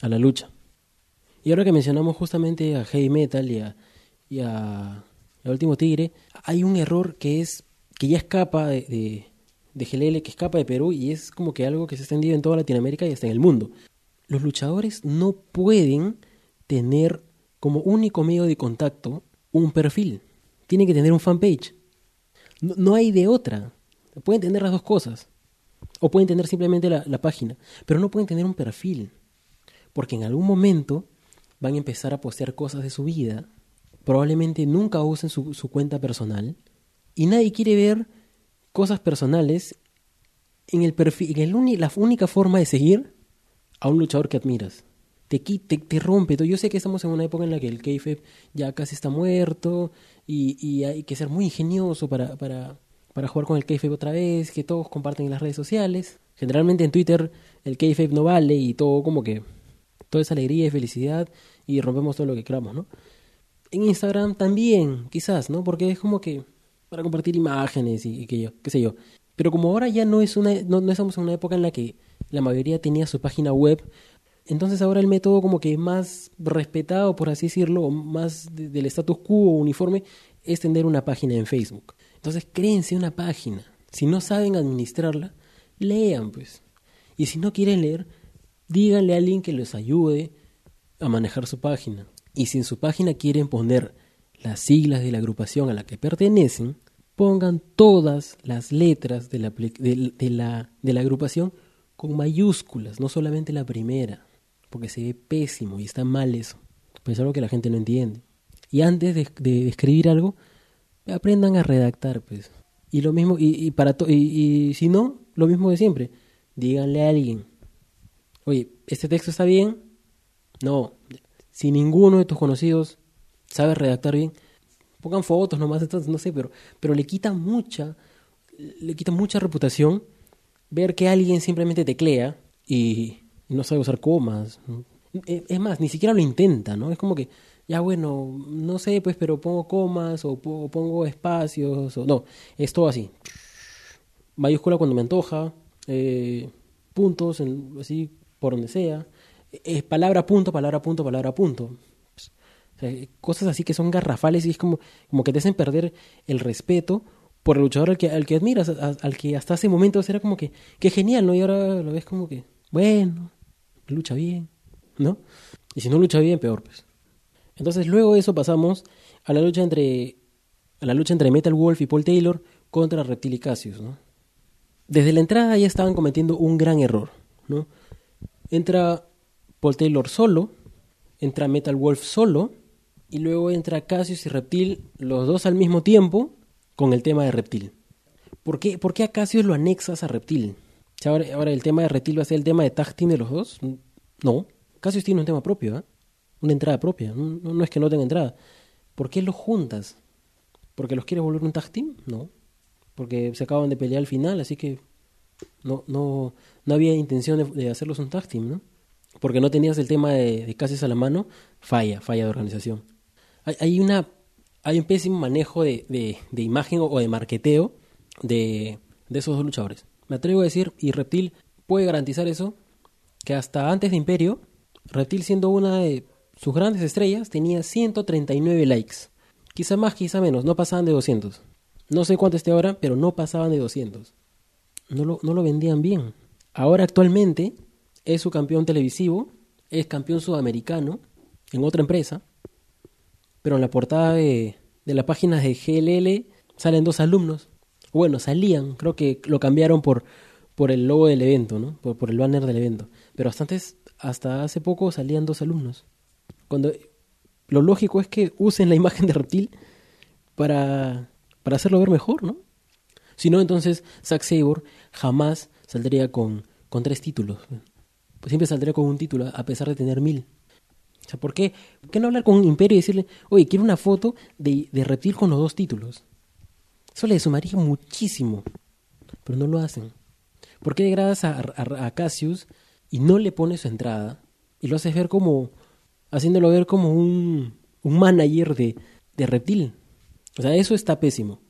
a la lucha. Y ahora que mencionamos justamente a Heavy Metal y a, y a, Último Tigre, hay un error que es que ya escapa de, de, de GLL, que escapa de Perú y es como que algo que se ha extendido en toda Latinoamérica y hasta en el mundo. los luchadores no pueden tener como único medio de contacto un perfil. Tienen que tener un fanpage. No, hay de otra. Pueden tener las dos cosas. O pueden tener simplemente la, página. Pero no pueden tener un perfil. Porque en algún momento van a empezar a postear cosas de su vida. Probablemente nunca usen su, su cuenta personal. Y nadie quiere ver cosas personales en el perfil, en el la única forma de seguir a un luchador que admiras. Te, te, te rompe. Yo sé que estamos en una época en la que el kayfabe ya casi está muerto y, y hay que ser muy ingenioso para, para, para jugar con el kayfabe otra vez, que todos comparten en las redes sociales. Generalmente en Twitter el kayfabe no vale y todo como que toda esa alegría y felicidad y rompemos todo lo que queramos, ¿no? En Instagram también, quizás, ¿no? Porque es como que para compartir imágenes y, que yo, qué sé yo. Pero como ahora ya no es una no, no estamos en una época en la que la mayoría tenía su página web. Entonces ahora el método como que más respetado, por así decirlo, más del status quo uniforme, es tener una página en Facebook. Entonces créense una página. Si no saben administrarla, lean pues. Y si no quieren leer, díganle a alguien que les ayude a manejar su página. Y si en su página quieren poner las siglas de la agrupación a la que pertenecen, pongan todas las letras de la, de la, de la agrupación con mayúsculas, no solamente la primera, porque se ve pésimo y está mal eso. Pues es algo que la gente no entiende. Y antes de, escribir algo, aprendan a redactar, pues. Y lo mismo, y, para y, si no, lo mismo de siempre. Díganle a alguien, oye, ¿este texto está bien? No. Si ninguno de tus conocidos sabe redactar bien, pongan fotos nomás, entonces no sé, pero, pero le quita mucha, le quita mucha reputación ver que alguien simplemente teclea y no sabe usar comas. E, es más, ni siquiera lo intenta, ¿no? Es como que, ya bueno, no sé, pues, pero pongo comas o pongo espacios, o no, es todo así. Mayúscula cuando me antoja, eh, puntos, así, por donde sea. Es palabra punto, palabra punto, palabra punto. cosas así que son garrafales y es como, como que te hacen perder el respeto por el luchador al que, al que admiras, al que hasta ese momento era como que, qué genial, ¿no? Y ahora lo ves como que, bueno, lucha bien, ¿no? Y si no lucha bien, peor, pues. Entonces luego de eso pasamos a la lucha entre a la lucha entre Metal Wolf y Paul Taylor contra Reptil y Cassius, ¿no? Desde la entrada ya estaban cometiendo un gran error, ¿no? Entra Paul Taylor solo, entra Metal Wolf solo, y luego entra Cassius y Reptil, los dos al mismo tiempo, con el tema de reptil. ¿Por qué, por qué a Cassius lo anexas a reptil? Ahora, ahora, el tema de reptil va a ser el tema de tag team de los dos. No, Cassius tiene un tema propio, ¿eh? una entrada propia. No, no, es que no tenga entrada. ¿Por qué los juntas? ¿Porque los quieres volver un tag team? No. Porque se acaban de pelear al final, así que no, no, no había intención de, hacerlos un tag team, ¿no? Porque no tenías el tema de, de a la mano, falla, falla de organización. Hay, hay una hay un pésimo manejo de, de, imagen o de marqueteo de, de esos dos luchadores. Me atrevo a decir, y Reptil puede garantizar eso, que hasta antes de Imperio, Reptil siendo una de sus grandes estrellas, tenía 139 likes. Quizá más, quizá menos, no pasaban de 200. No sé cuánto esté ahora, pero no pasaban de 200. No lo, no lo vendían bien. Ahora actualmente es su campeón televisivo, es campeón sudamericano en otra empresa, pero en la portada de, de la página de GLL salen dos alumnos. Bueno, salían, creo que lo cambiaron por, por el logo del evento, ¿no? Por, por el banner del evento. Pero hasta antes, hasta hace poco salían dos alumnos. Cuando lo lógico es que usen la imagen de reptil para, para hacerlo ver mejor, ¿no? Si no, entonces Zack Sabre jamás saldría con, con tres títulos. Pues siempre saldría con un título, a pesar de tener mil. O sea, ¿por qué, no hablar con un imperio y decirle, oye, quiero una foto de, de reptil con los dos títulos? Eso le sumaría muchísimo, pero no lo hacen. ¿Por qué degradas a, a, Cassius y no le pones su entrada y lo haces ver como, haciéndolo ver como un, un manager de, de reptil? O sea, eso está pésimo.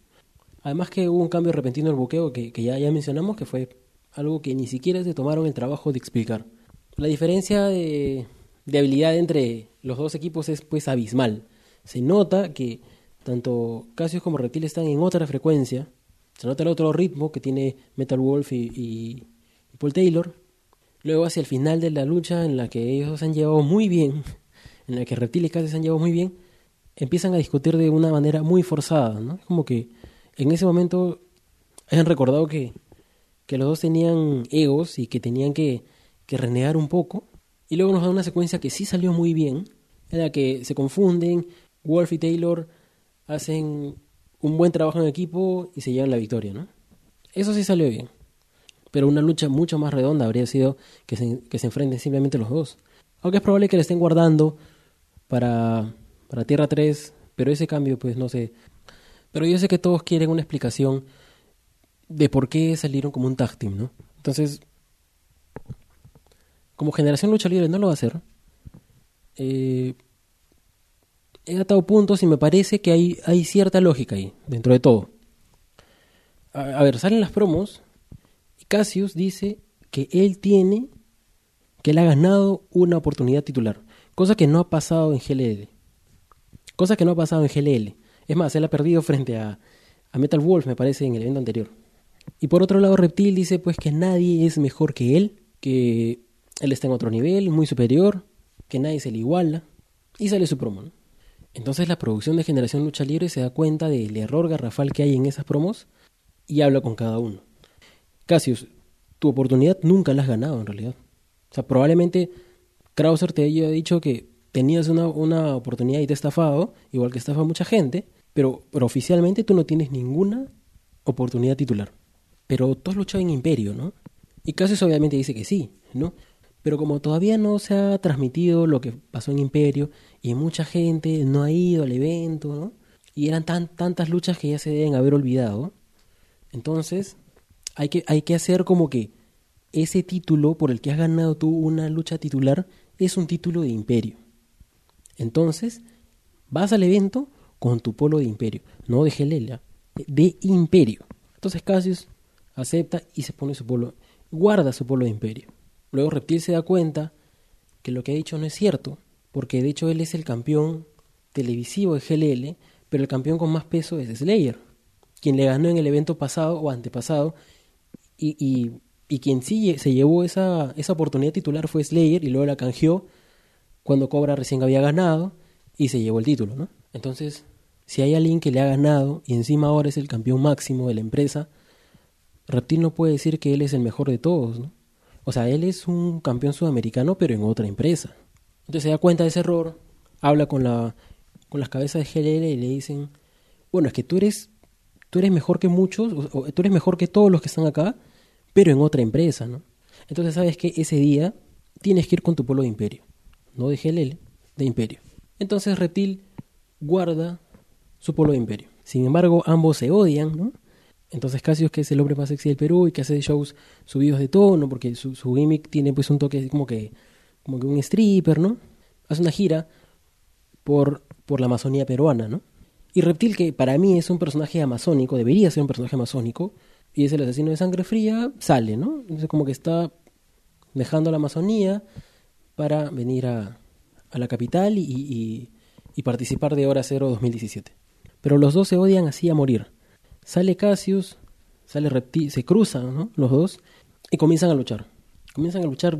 Además que hubo un cambio repentino en el buqueo que, que ya, ya mencionamos, que fue algo que ni siquiera se tomaron el trabajo de explicar. La diferencia de, de habilidad entre los dos equipos es pues abismal. Se nota que tanto Cassius como Reptil están en otra frecuencia. Se nota el otro ritmo que tiene Metal Wolf y, Paul Taylor. Luego hacia el final de la lucha en la que ellos se han llevado muy bien, en la que Reptil y Casi se han llevado muy bien, empiezan a discutir de una manera muy forzada, ¿no? Como que en ese momento han recordado que, que los dos tenían egos y que tenían que, que renegar un poco. Y luego nos da una secuencia que sí salió muy bien, en la que se confunden, Wolf y Taylor hacen un buen trabajo en equipo y se llevan la victoria, ¿no? Eso sí salió bien. Pero una lucha mucho más redonda habría sido que se, que se enfrenten simplemente los dos. Aunque es probable que le estén guardando para, para Tierra 3, pero ese cambio, pues no sé. Pero yo sé que todos quieren una explicación de por qué salieron como un tag team, ¿no? Entonces, como generación lucha libre no lo va a hacer. Eh, he atado puntos y me parece que hay, cierta lógica ahí, dentro de todo. A, ver, salen las promos y Cassius dice que él tiene, que él ha ganado una oportunidad titular, cosa que no ha pasado en GLL. Cosa que no ha pasado en GLL. Es más, él ha perdido frente a, a Metal Wolf, me parece, en el evento anterior. Y por otro lado, Reptil dice pues que nadie es mejor que él, que él está en otro nivel, muy superior, que nadie se le iguala. Y sale su promo. ¿no? Entonces la producción de Generación Lucha Libre se da cuenta del error garrafal que hay en esas promos y habla con cada uno. Cassius, tu oportunidad nunca la has ganado en realidad. O sea, probablemente Krauser te haya dicho que tenías una, una oportunidad y te estafado, igual que estafa mucha gente, pero, pero oficialmente tú no tienes ninguna oportunidad titular. Pero tú has luchado en Imperio, ¿no? Y Cassius obviamente dice que sí, ¿no? Pero como todavía no se ha transmitido lo que pasó en Imperio y mucha gente no ha ido al evento, ¿no? Y eran tan, tantas luchas que ya se deben haber olvidado. Entonces, hay que, hay que hacer como que ese título por el que has ganado tú una lucha titular es un título de Imperio. Entonces, vas al evento con tu polo de Imperio, no de Gelela, de Imperio. Entonces Cassius acepta y se pone su polo, guarda su polo de Imperio. Luego Reptil se da cuenta que lo que ha dicho no es cierto, porque de hecho él es el campeón televisivo de GLL, pero el campeón con más peso es Slayer, quien le ganó en el evento pasado o antepasado, y, y, y quien sí se llevó esa, esa oportunidad titular fue Slayer, y luego la canjeó cuando Cobra recién había ganado y se llevó el título, ¿no? Entonces, si hay alguien que le ha ganado y encima ahora es el campeón máximo de la empresa, Reptil no puede decir que él es el mejor de todos, ¿no? O sea, él es un campeón sudamericano, pero en otra empresa. Entonces se da cuenta de ese error, habla con, la, con las cabezas de GLL y le dicen, bueno, es que tú eres, tú eres mejor que muchos, o, tú eres mejor que todos los que están acá, pero en otra empresa, ¿no? Entonces sabes que ese día tienes que ir con tu pueblo de imperio, no de GLL, de imperio. Entonces Reptil guarda su pueblo de imperio. Sin embargo, ambos se odian, ¿no? Entonces Casios, que es el hombre más sexy del Perú y que hace shows subidos de tono, porque su, su gimmick tiene pues un toque como que, como que un stripper, ¿no? Hace una gira por, por la Amazonía peruana, ¿no? Y Reptil, que para mí es un personaje amazónico, debería ser un personaje amazónico, y es el asesino de sangre fría, sale, ¿no? Entonces como que está dejando la Amazonía para venir a, a la capital y, y, y participar de Hora Cero 2017. Pero los dos se odian así a morir. Sale Cassius, sale Reptil, se cruzan ¿no? los dos y comienzan a luchar. Comienzan a luchar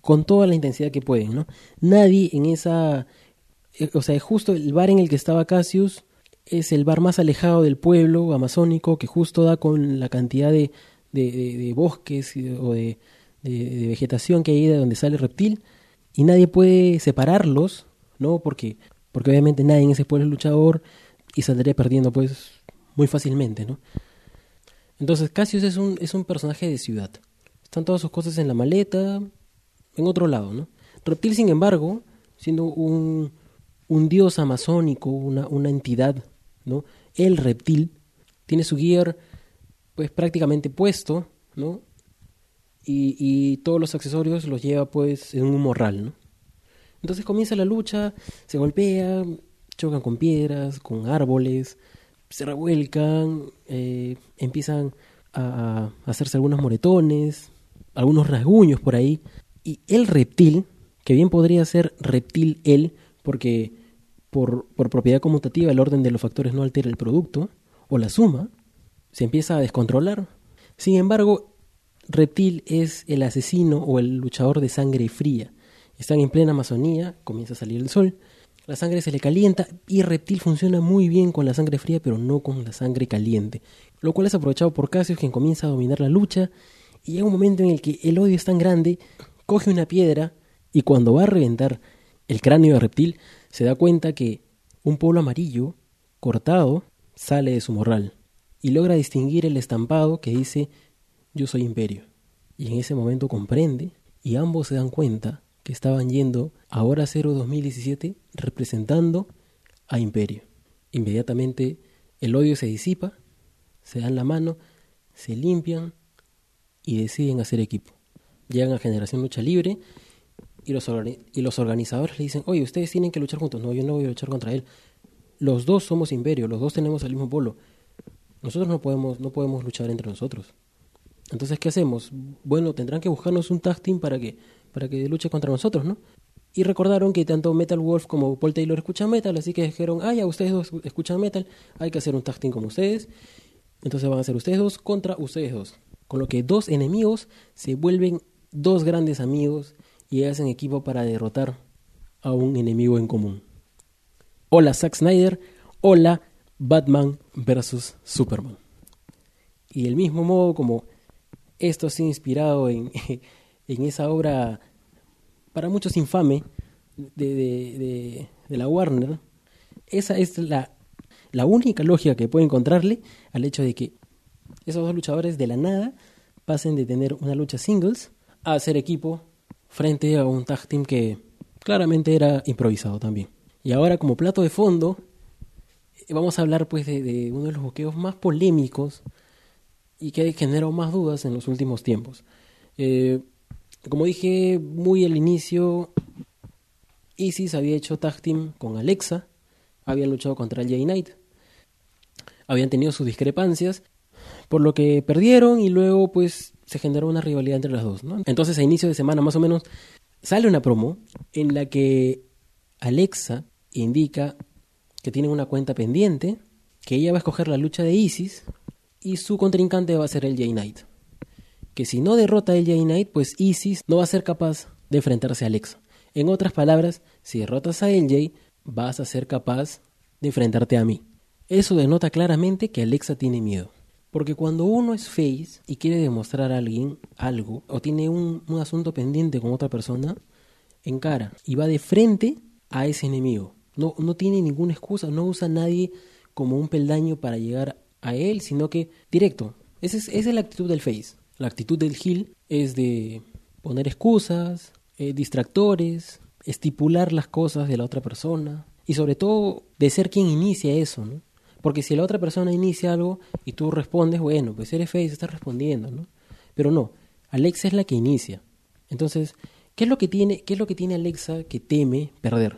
con toda la intensidad que pueden, ¿no? Nadie en esa... Eh, o sea, justo el bar en el que estaba Cassius es el bar más alejado del pueblo amazónico que justo da con la cantidad de, de, bosques o de, de, vegetación que hay de donde sale reptil y nadie puede separarlos, ¿no? Porque, porque obviamente nadie en ese pueblo es luchador y saldría perdiendo pues muy fácilmente, ¿no? Entonces Cassius es un, es un personaje de ciudad. Están todas sus cosas en la maleta, en otro lado, ¿no? Reptil, sin embargo, siendo un, un dios amazónico, una, una entidad, ¿no? El reptil tiene su gear pues prácticamente puesto, ¿no? Y, y todos los accesorios los lleva pues en un morral, ¿no? Entonces comienza la lucha, se golpea, chocan con piedras, con árboles, se revuelcan, eh, empiezan a, hacerse algunos moretones, algunos rasguños por ahí. Y el reptil, que bien podría ser reptil él, porque por, por propiedad conmutativa el orden de los factores no altera el producto, o la suma, se empieza a descontrolar. Sin embargo, Reptil es el asesino o el luchador de sangre fría. Están en plena Amazonía, comienza a salir el sol, la sangre se le calienta y Reptil funciona muy bien con la sangre fría, pero no con la sangre caliente, lo cual es aprovechado por Cassius, quien comienza a dominar la lucha. Y llega un momento en el que el odio es tan grande, coge una piedra y cuando va a reventar el cráneo de Reptil, se da cuenta que un polo amarillo cortado sale de su morral y logra distinguir el estampado que dice yo soy imperio. Y en ese momento comprende y ambos se dan cuenta que estaban yendo a Hora Cero 2017 representando a imperio. Inmediatamente el odio se disipa, se dan la mano, se limpian y deciden hacer equipo. Llegan a Generación Lucha Libre y los, y los organizadores le dicen, oye, ustedes tienen que luchar juntos. No, yo no voy a luchar contra él. Los dos somos imperio, los dos tenemos el mismo polo. Nosotros no podemos, no podemos luchar entre nosotros. Entonces, ¿qué hacemos? Bueno, tendrán que buscarnos un tag team para que, para que luche contra nosotros, ¿no? Y recordaron que tanto Metal Wolf como Paul Taylor escuchan metal, así que dijeron, ah, ya ustedes dos escuchan metal, hay que hacer un tag team como ustedes. Entonces van a ser ustedes dos contra ustedes dos. Con lo que dos enemigos se vuelven dos grandes amigos y hacen equipo para derrotar a un enemigo en común. Hola Zack Snyder, hola Batman versus Superman. Y del mismo modo como esto se ha inspirado en, en esa obra para muchos infame de, de, la Warner, esa es la, la única lógica que puede encontrarle al hecho de que esos dos luchadores de la nada pasen de tener una lucha singles a hacer equipo frente a un tag team que claramente era improvisado también. Y ahora como plato de fondo vamos a hablar pues de, uno de los boqueos más polémicos y que generado más dudas en los últimos tiempos. Eh, como dije muy al inicio, Isis había hecho tag team con Alexa, habían luchado contra el J-Knight, habían tenido sus discrepancias, por lo que perdieron y luego pues se generó una rivalidad entre las dos. Entonces a inicio de semana más o menos sale una promo en la que Alexa indica que tienen una cuenta pendiente, que ella va a escoger la lucha de Isis y su contrincante va a ser el J-Knight. Que si no derrota el J-Knight, pues Isis no va a ser capaz de enfrentarse a Alexa. En otras palabras, si derrotas a LJ, vas a ser capaz de enfrentarte a mí. Eso denota claramente que Alexa tiene miedo. Porque cuando uno es face y quiere demostrar a alguien algo, o tiene un, un asunto pendiente con otra persona, encara y va de frente a ese enemigo. No, no tiene ninguna excusa, no usa a nadie como un peldaño para llegar a él, sino que directo. Esa es, esa es la actitud del face. La actitud del Gil es de poner excusas, eh, distractores, estipular las cosas de la otra persona y sobre todo de ser quien inicia eso. Porque si la otra persona inicia algo y tú respondes, bueno, pues eres face, estás respondiendo, ¿no? Pero no, Alexa es la que inicia. Entonces, ¿qué es lo que tiene, qué es lo que tiene Alexa que teme perder?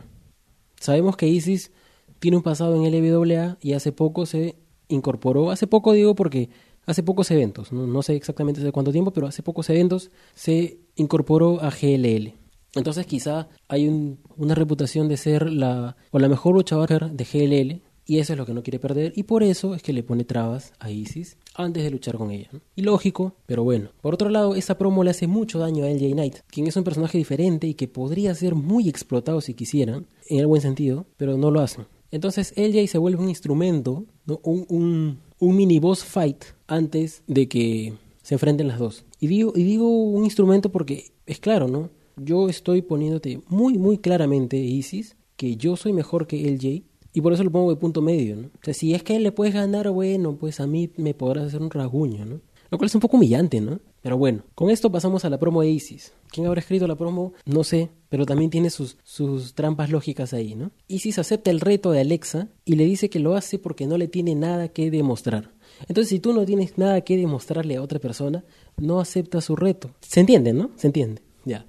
Sabemos que Isis tiene un pasado en LWA y hace poco se incorporó, hace poco digo porque hace pocos eventos, no, sé exactamente hace cuánto tiempo, pero hace pocos eventos se incorporó a GLL. Entonces quizá hay una reputación de ser la, o la mejor luchadora de GLL, y eso es lo que no quiere perder, y por eso es que le pone trabas a Isis antes de luchar con ella. Y lógico, pero bueno. Por otro lado, esa promo le hace mucho daño a LJ Knight, quien es un personaje diferente y que podría ser muy explotado si quisieran, en el buen sentido, pero no lo hacen. Entonces LJ se vuelve un instrumento, un, un, un, mini boss fight antes de que se enfrenten las dos. Y digo, y digo un instrumento porque es claro, ¿no? Yo estoy poniéndote muy, muy claramente, Isis, que yo soy mejor que LJ y por eso lo pongo de punto medio, ¿no? O sea, si es que él le puedes ganar, bueno, pues a mí me podrás hacer un rasguño, ¿no? Lo cual es un poco humillante, ¿no? Pero bueno, con esto pasamos a la promo de Isis. ¿Quién habrá escrito la promo? No sé, pero también tiene sus, sus trampas lógicas ahí, ¿no? Isis acepta el reto de Alexa y le dice que lo hace porque no le tiene nada que demostrar. Entonces, si tú no tienes nada que demostrarle a otra persona, no acepta su reto. ¿Se entiende, no? Se entiende. Ya.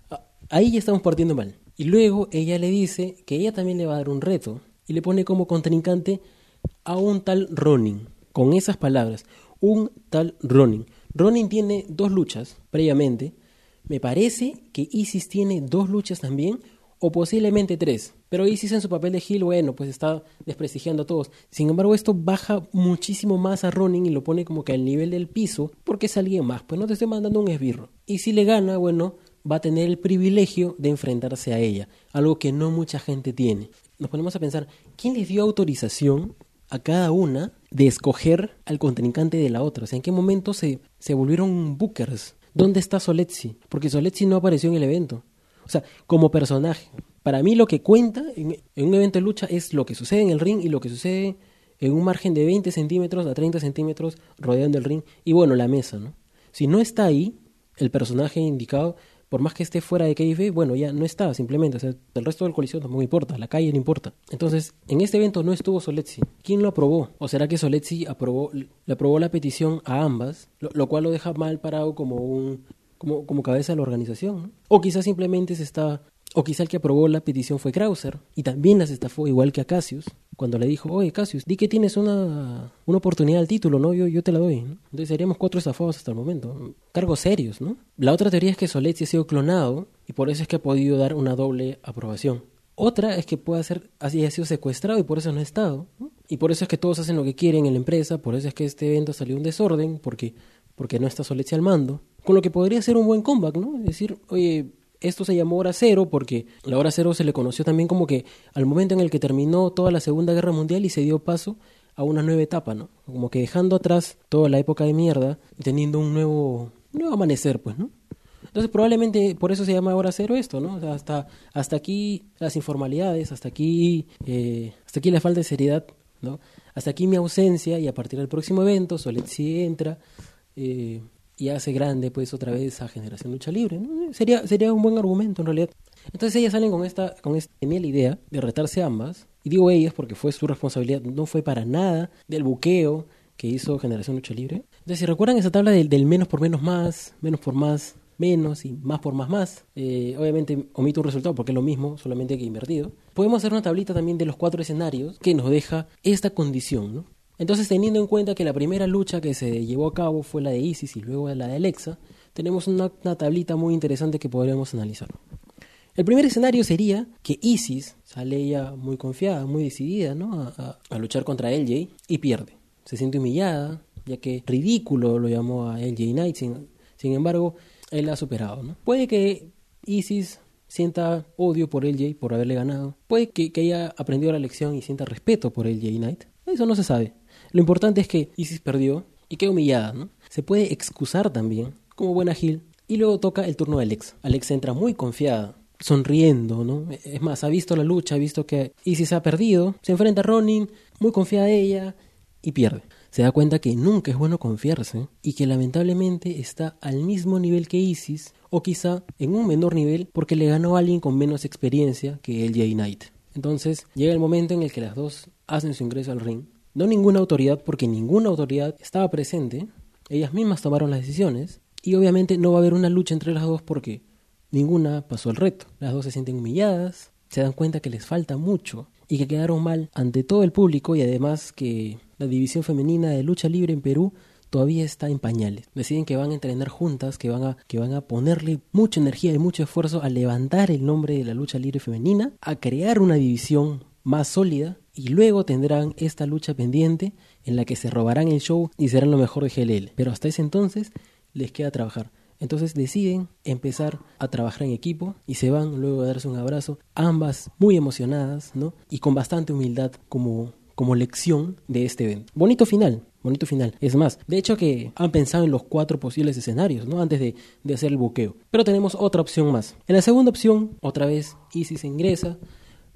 Ahí ya estamos partiendo mal. Y luego ella le dice que ella también le va a dar un reto y le pone como contrincante a un tal Ronin. Con esas palabras, un tal Ronin. Ronin tiene dos luchas previamente. Me parece que Isis tiene dos luchas también, o posiblemente tres. Pero Isis en su papel de Hill, bueno, pues está desprestigiando a todos. Sin embargo, esto baja muchísimo más a Ronin y lo pone como que al nivel del piso, porque es alguien más. Pues no te estoy mandando un esbirro. Y si le gana, bueno, va a tener el privilegio de enfrentarse a ella, algo que no mucha gente tiene. Nos ponemos a pensar, ¿quién les dio autorización a cada una de escoger al contrincante de la otra? O sea, ¿en qué momento se, se volvieron bookers? ¿Dónde está Soletzi? Porque Soletzi no apareció en el evento. O sea, como personaje. Para mí lo que cuenta en, un evento de lucha es lo que sucede en el ring y lo que sucede en un margen de 20 centímetros a 30 centímetros rodeando el ring. Y bueno, la mesa, ¿no? Si no está ahí el personaje indicado, por más que esté fuera de KF, bueno, ya no está simplemente. O sea, el resto del colisión tampoco importa, la calle no importa. Entonces, en este evento no estuvo Soletzi. ¿Quién lo aprobó? ¿O será que Soletzi aprobó, le aprobó la petición a ambas, lo cual lo deja mal parado como un como, como cabeza de la organización. O quizás simplemente se está, o quizá el que aprobó la petición fue Krauser y también las estafó igual que a Cassius cuando le dijo, oye Cassius, di que tienes una, una oportunidad al título, ¿no? Yo, yo te la doy. Entonces seríamos cuatro estafados hasta el momento. Cargos serios, ¿no? La otra teoría es que Soletti ha sido clonado y por eso es que ha podido dar una doble aprobación. Otra es que puede ser, así ha sido secuestrado y por eso no ha estado. Y por eso es que todos hacen lo que quieren en la empresa, por eso es que este evento salió un desorden, porque, porque no está Soletti al mando con lo que podría ser un buen comeback, ¿no? Es decir, oye, esto se llamó Hora Cero porque la Hora Cero se le conoció también como que al momento en el que terminó toda la Segunda Guerra Mundial y se dio paso a una nueva etapa, ¿no? Como que dejando atrás toda la época de mierda teniendo un nuevo, nuevo amanecer, pues, ¿no? Entonces probablemente por eso se llama Hora Cero esto, ¿no? O sea, hasta, hasta aquí las informalidades, hasta aquí, eh, hasta aquí la falta de seriedad, ¿no? Hasta aquí mi ausencia y a partir del próximo evento Soletzi entra, eh, y hace grande pues otra vez a Generación Lucha Libre. Sería, sería un buen argumento en realidad. Entonces ellas salen con esta, con esta genial idea de retarse ambas. Y digo ellas porque fue su responsabilidad, no fue para nada del buqueo que hizo Generación Lucha Libre. Entonces si recuerdan esa tabla del, menos por menos más, menos por más menos y más por más más. Eh, obviamente omito un resultado porque es lo mismo, solamente que invertido. Podemos hacer una tablita también de los cuatro escenarios que nos deja esta condición, ¿no? Entonces, teniendo en cuenta que la primera lucha que se llevó a cabo fue la de Isis y luego la de Alexa, tenemos una, tablita muy interesante que podríamos analizar. El primer escenario sería que Isis sale ella muy confiada, muy decidida ¿no? a, luchar contra LJ y pierde. Se siente humillada, ya que ridículo lo llamó a LJ Knight, sin, embargo, él la ha superado. ¿no? Puede que Isis sienta odio por LJ por haberle ganado. Puede que, que haya aprendido la lección y sienta respeto por LJ Knight. Eso no se sabe. Lo importante es que Isis perdió y quedó humillada, ¿no? Se puede excusar también, como buena Gil, y luego toca el turno de Alex. Alex entra muy confiada, sonriendo, ¿no? Es más, ha visto la lucha, ha visto que Isis ha perdido, se enfrenta a Ronin, muy confiada de ella, y pierde. Se da cuenta que nunca es bueno confiarse y que lamentablemente está al mismo nivel que Isis, o quizá en un menor nivel porque le ganó a alguien con menos experiencia que el Jay Knight. Entonces llega el momento en el que las dos hacen su ingreso al ring no ninguna autoridad, porque ninguna autoridad estaba presente, ellas mismas tomaron las decisiones, y obviamente no va a haber una lucha entre las dos porque ninguna pasó el reto. Las dos se sienten humilladas, se dan cuenta que les falta mucho y que quedaron mal ante todo el público y además que la división femenina de lucha libre en Perú todavía está en pañales. Deciden que van a entrenar juntas, que van a, que van a ponerle mucha energía y mucho esfuerzo a levantar el nombre de la lucha libre femenina, a crear una división más sólida y luego tendrán esta lucha pendiente en la que se robarán el show y serán lo mejor de GLL. Pero hasta ese entonces les queda trabajar. Entonces deciden empezar a trabajar en equipo y se van luego a darse un abrazo, ambas muy emocionadas, ¿no? Y con bastante humildad como, como lección de este evento. Bonito final, bonito final. Es más, de hecho que han pensado en los cuatro posibles escenarios, ¿no? Antes de, de hacer el buqueo. Pero tenemos otra opción más. En la segunda opción, otra vez, Isis ingresa,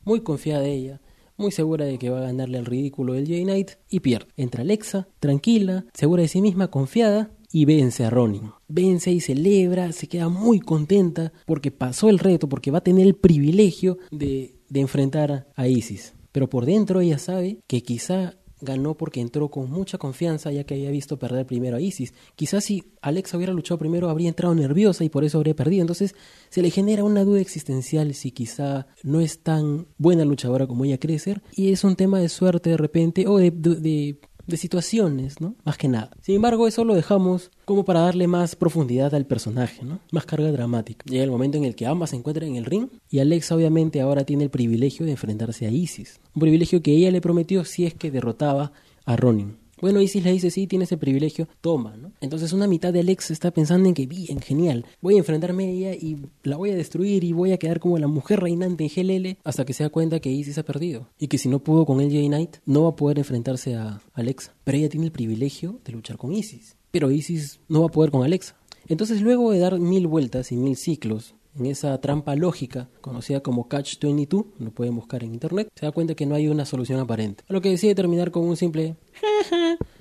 muy confiada de ella, muy segura de que va a ganarle al ridículo del J-Knight y pierde. Entra Alexa, tranquila, segura de sí misma, confiada y vence a Ronin. Vence y celebra, se queda muy contenta porque pasó el reto, porque va a tener el privilegio de, de enfrentar a Isis. Pero por dentro ella sabe que quizá ganó porque entró con mucha confianza ya que había visto perder primero a Isis. Quizás si Alexa hubiera luchado primero habría entrado nerviosa y por eso habría perdido. Entonces se le genera una duda existencial si quizá no es tan buena luchadora como ella cree y es un tema de suerte de repente o de situaciones, ¿no? Más que nada. Sin embargo, eso lo dejamos como para darle más profundidad al personaje, ¿no? Más carga dramática. Llega el momento en el que ambas se encuentran en el ring y Alexa obviamente ahora tiene el privilegio de enfrentarse a Isis. Un privilegio que ella le prometió si es que derrotaba a Ronin. Bueno, Isis le dice, sí, tienes el privilegio, toma, ¿no? Entonces una mitad de Alex está pensando en que, bien, genial, voy a enfrentarme a ella y la voy a destruir y voy a quedar como la mujer reinante en GLL hasta que se da cuenta que Isis ha perdido. Y que si no pudo con LJ Knight, no va a poder enfrentarse a Alexa. Pero ella tiene el privilegio de luchar con Isis. Pero Isis no va a poder con Alexa. Entonces luego de dar mil vueltas y mil ciclos en esa trampa lógica conocida como Catch 22, lo pueden buscar en internet, se da cuenta que no hay una solución aparente. A lo que decide terminar con un simple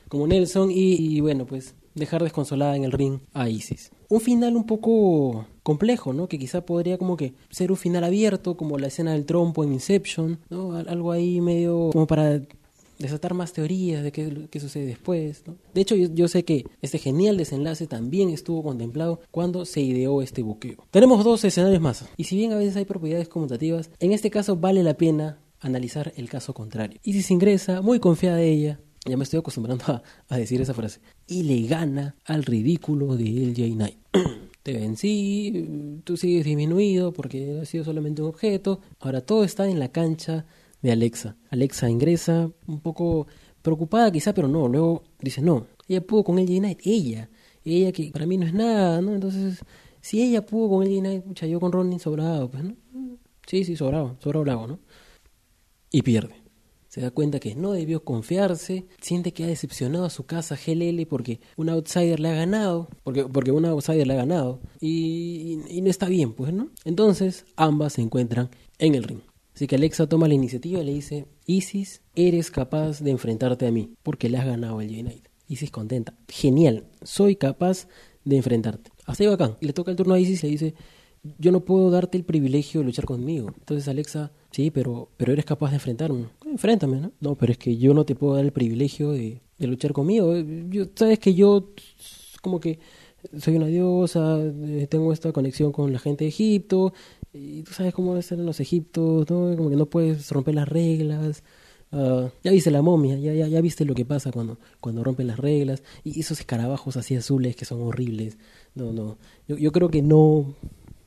como Nelson y, y, bueno, pues dejar desconsolada en el ring a Isis. Un final un poco complejo, ¿no? Que quizá podría como que ser un final abierto, como la escena del trompo en Inception, ¿no? Algo ahí medio como para desatar más teorías de qué, sucede después. De hecho, yo, sé que este genial desenlace también estuvo contemplado cuando se ideó este buqueo. Tenemos dos escenarios más, y si bien a veces hay propiedades conmutativas, en este caso vale la pena analizar el caso contrario. Y si se ingresa, muy confiada de ella, ya me estoy acostumbrando a, decir esa frase, y le gana al ridículo de LJ Knight. te vencí, tú sigues disminuido porque ha sido solamente un objeto, ahora todo está en la cancha de Alexa. Alexa ingresa un poco preocupada quizá, pero no, luego dice no, ella pudo con LG Knight, ella, ella que para mí no es nada, ¿no? Entonces, si ella pudo con LG Knight, mucha yo con Ronin sobrado, pues, ¿no? Sí, sí, sobrado, sobrado lago, ¿no? Y pierde. Se da cuenta que no debió confiarse, siente que ha decepcionado a su casa GLL porque un outsider le ha ganado, porque, porque un outsider le ha ganado, y no está bien, pues, ¿no? Entonces, ambas se encuentran en el ring. Así que Alexa toma la iniciativa y le dice, Isis, eres capaz de enfrentarte a mí, porque le has ganado el United. Isis contenta, genial, soy capaz de enfrentarte. Así bacán. Le toca el turno a Isis y le dice, yo no puedo darte el privilegio de luchar conmigo. Entonces Alexa, sí, pero, pero eres capaz de enfrentarme. Enfréntame, ¿no? No, pero es que yo no te puedo dar el privilegio de, de luchar conmigo. Yo, sabes que yo como que soy una diosa, eh, tengo esta conexión con la gente de Egipto, y tú sabes cómo ser en los egiptos, ¿no? Como que no puedes romper las reglas. Uh, ya viste la momia, ya, ya, ya viste lo que pasa cuando, cuando rompen las reglas. Y esos escarabajos así azules que son horribles. No, no. Yo, yo creo que no.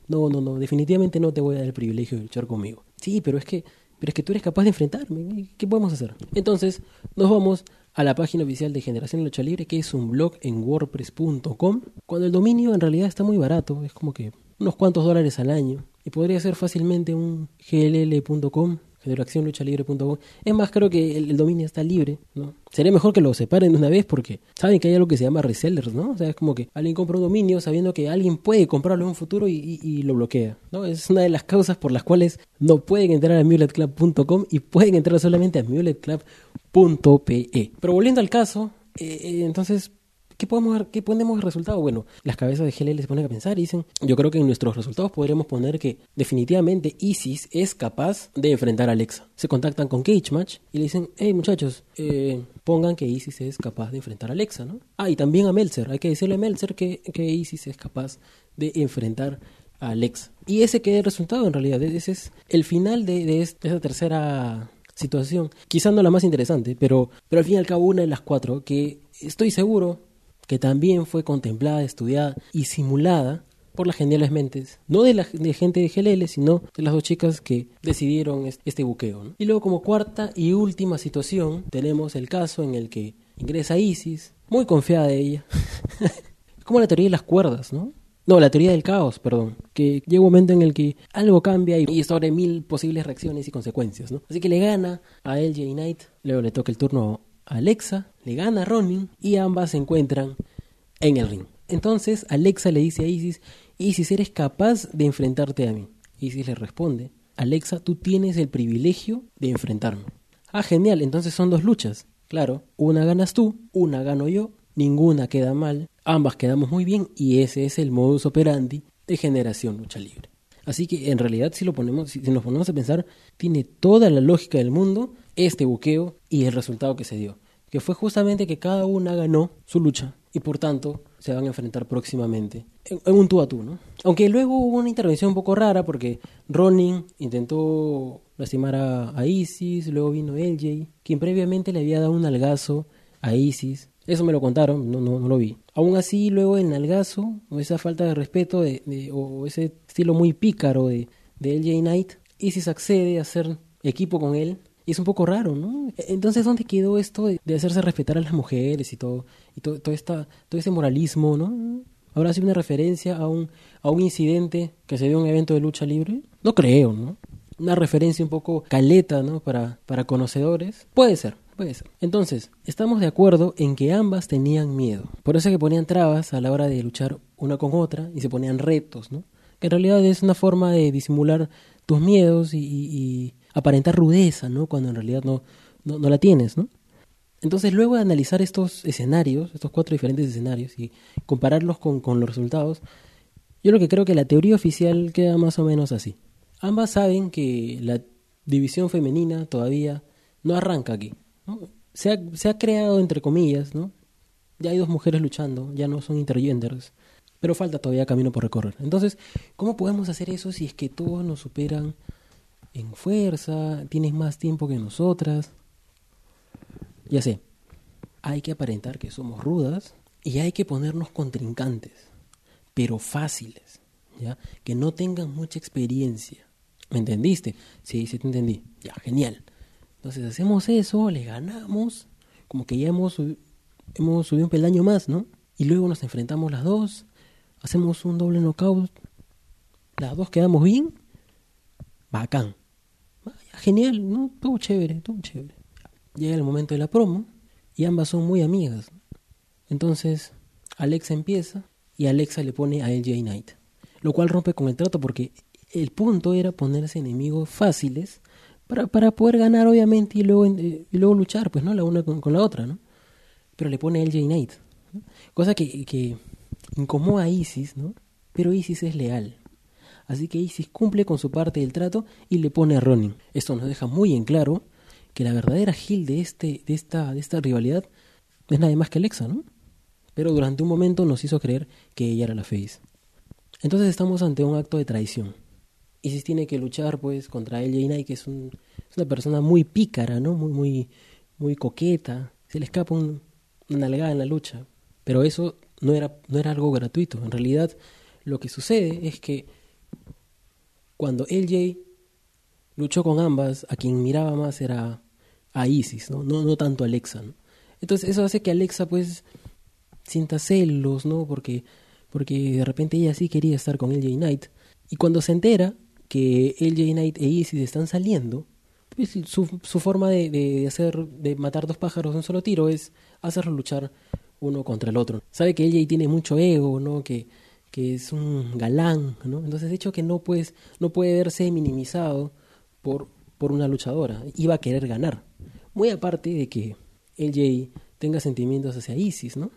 No, no, no. Definitivamente no te voy a dar el privilegio de luchar conmigo. Sí, pero es que. Pero es que tú eres capaz de enfrentarme. ¿Qué podemos hacer? Entonces, nos vamos a la página oficial de Generación Lucha Libre, que es un blog en wordpress.com. Cuando el dominio en realidad está muy barato, es como que unos cuantos dólares al año. Y podría ser fácilmente un gll.com, generacionluchalibre.com. Es más, creo que el, dominio está libre, ¿no? Sería mejor que lo separen de una vez porque saben que hay algo que se llama resellers, ¿no? O sea, es como que alguien compra un dominio sabiendo que alguien puede comprarlo en un futuro y, lo bloquea, ¿no? Es una de las causas por las cuales no pueden entrar a muletclub.com y pueden entrar solamente a muletclub.pe. Pero volviendo al caso, eh, eh, entonces ¿Qué podemos, qué ponemos resultado? Bueno, las cabezas de GLL se ponen a pensar y dicen, yo creo que en nuestros resultados podríamos poner que definitivamente Isis es capaz de enfrentar a Alexa. Se contactan con Cage Match y le dicen, hey muchachos, eh, pongan que Isis es capaz de enfrentar a Alexa, ¿no? Ah, y también a Meltzer, hay que decirle a Meltzer que, que Isis es capaz de enfrentar a Alexa. Y ese que el resultado en realidad, ese es el final de, de, esa tercera situación. Quizás no la más interesante, pero, pero al fin y al cabo una de las cuatro que estoy seguro que también fue contemplada, estudiada y simulada por las geniales mentes, no de gente de GLL, sino de las dos chicas que decidieron este buqueo. Y luego como cuarta y última situación tenemos el caso en el que ingresa Isis, muy confiada de ella, como la teoría de las cuerdas, ¿no? No, la teoría del caos, perdón. Que llega un momento en el que algo cambia y, sobre mil posibles reacciones y consecuencias, ¿no? Así que le gana a LJ Knight, luego le toca el turno Alexa, le gana a Ronin y ambas se encuentran en el ring. Entonces Alexa le dice a Isis, Isis, ¿eres capaz de enfrentarte a mí? Isis le responde, Alexa, tú tienes el privilegio de enfrentarme. Ah, genial, entonces son dos luchas. Claro, una ganas tú, una gano yo, ninguna queda mal, ambas quedamos muy bien y ese es el modus operandi de generación lucha libre. Así que en realidad si lo ponemos, si nos ponemos a pensar, tiene toda la lógica del mundo este buqueo y el resultado que se dio, que fue justamente que cada una ganó su lucha y por tanto se van a enfrentar próximamente en, un tú a tú, ¿no? Aunque luego hubo una intervención un poco rara porque Ronin intentó lastimar a, Isis, luego vino LJ, quien previamente le había dado un algazo a Isis. Eso me lo contaron, no, lo vi. Aún así, luego el nalgazo, o esa falta de respeto, de, o ese estilo muy pícaro de, de LJ Knight, Isis accede a hacer equipo con él. Y es un poco raro, ¿no? Entonces, ¿dónde quedó esto de, hacerse respetar a las mujeres y todo, y todo, todo, esta, todo ese moralismo, ¿no? Ahora sí una referencia a un, a un incidente que se dio en un evento de lucha libre. No creo, ¿no? Una referencia un poco caleta, ¿no? Para, para conocedores. Puede ser, puede ser. Entonces, estamos de acuerdo en que ambas tenían miedo. Por eso que ponían trabas a la hora de luchar una con otra y se ponían retos, ¿no? Que en realidad es una forma de disimular tus miedos y, aparentar rudeza, ¿no? Cuando en realidad no, no, la tienes, ¿no? Entonces, luego de analizar estos escenarios, estos cuatro diferentes escenarios y compararlos con, con los resultados, yo lo que creo que la teoría oficial queda más o menos así. Ambas saben que la división femenina todavía no arranca aquí. Se, ha, se, ha, creado, entre comillas, ¿no? Ya hay dos mujeres luchando, ya no son intergenders pero falta todavía camino por recorrer. Entonces, ¿cómo podemos hacer eso si es que todos nos superan en fuerza, tienes más tiempo que nosotras? Ya sé, hay que aparentar que somos rudas y hay que ponernos contrincantes, pero fáciles, ¿ya? Que no tengan mucha experiencia. ¿Me entendiste? Sí, sí te entendí. Ya, genial. Entonces hacemos eso, le ganamos, como que ya hemos, hemos subido un peldaño más, ¿no? Y luego nos enfrentamos las dos hacemos un doble knockout, las dos quedamos bien, bacán. Genial, ¿no? Todo chévere, todo chévere. Llega el momento de la promo y ambas son muy amigas. Entonces, Alexa empieza y Alexa le pone a LJ Knight. Lo cual rompe con el trato porque el punto era ponerse enemigos fáciles para, para poder ganar, obviamente, y luego, eh, y luego luchar, pues, ¿no? La una con, la otra, ¿no? Pero le pone a LJ Knight. Cosa que, que incomoda a Isis, ¿no? Pero Isis es leal. Así que Isis cumple con su parte del trato y le pone a Ronin. Esto nos deja muy en claro que la verdadera Gil de, este, de, esta, de esta rivalidad es nada más que Alexa, ¿no? Pero durante un momento nos hizo creer que ella era la face. Entonces estamos ante un acto de traición. Isis tiene que luchar pues contra ella y que es, un, es, una persona muy pícara, ¿no? Muy, muy, muy coqueta. Se le escapa un, una nalgada en la lucha. Pero eso no era, no era algo gratuito. En realidad, lo que sucede es que cuando LJ luchó con ambas, a quien miraba más era a Isis, ¿no? No, no tanto a Alexa, ¿no? Entonces eso hace que Alexa pues sienta celos, ¿no? Porque, porque de repente ella sí quería estar con LJ Knight. Y cuando se entera que LJ Knight e Isis están saliendo, pues su, forma de, de, hacer, de matar dos pájaros de un solo tiro es hacerlo luchar uno contra el otro. Sabe que ella tiene mucho ego, ¿no? Que, que es un galán, ¿no? Entonces, de hecho, que no, pues, no puede verse minimizado por, por una luchadora. Iba a querer ganar. Muy aparte de que LJ tenga sentimientos hacia Isis, ¿no?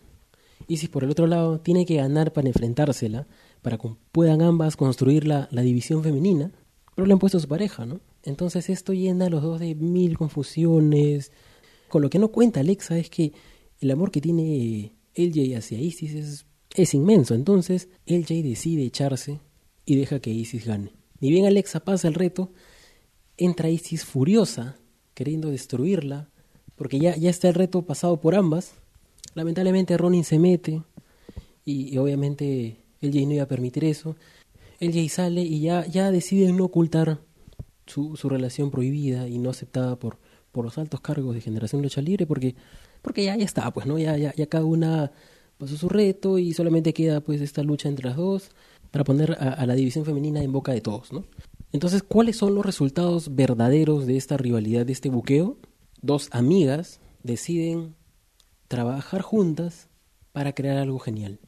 Isis, por el otro lado, tiene que ganar para enfrentársela, para que puedan ambas construir la, división femenina, pero le han puesto su pareja, ¿no? Entonces esto llena a los dos de mil confusiones. Con lo que no cuenta Alexa es que el amor que tiene LJ hacia Isis es, es inmenso, entonces LJ decide echarse y deja que Isis gane. Ni bien Alexa pasa el reto, entra Isis furiosa, queriendo destruirla, porque ya, ya está el reto pasado por ambas. Lamentablemente Ronin se mete y, obviamente LJ no iba a permitir eso. LJ sale y ya, ya decide no ocultar su, su relación prohibida y no aceptada por, por los altos cargos de Generación Lucha Libre, porque porque ya, ya está, pues, ¿no? Ya, ya, ya cada una pasó su reto y solamente queda, pues, esta lucha entre las dos para poner a, la división femenina en boca de todos, ¿no? Entonces, ¿cuáles son los resultados verdaderos de esta rivalidad, de este buqueo? Dos amigas deciden trabajar juntas para crear algo genial.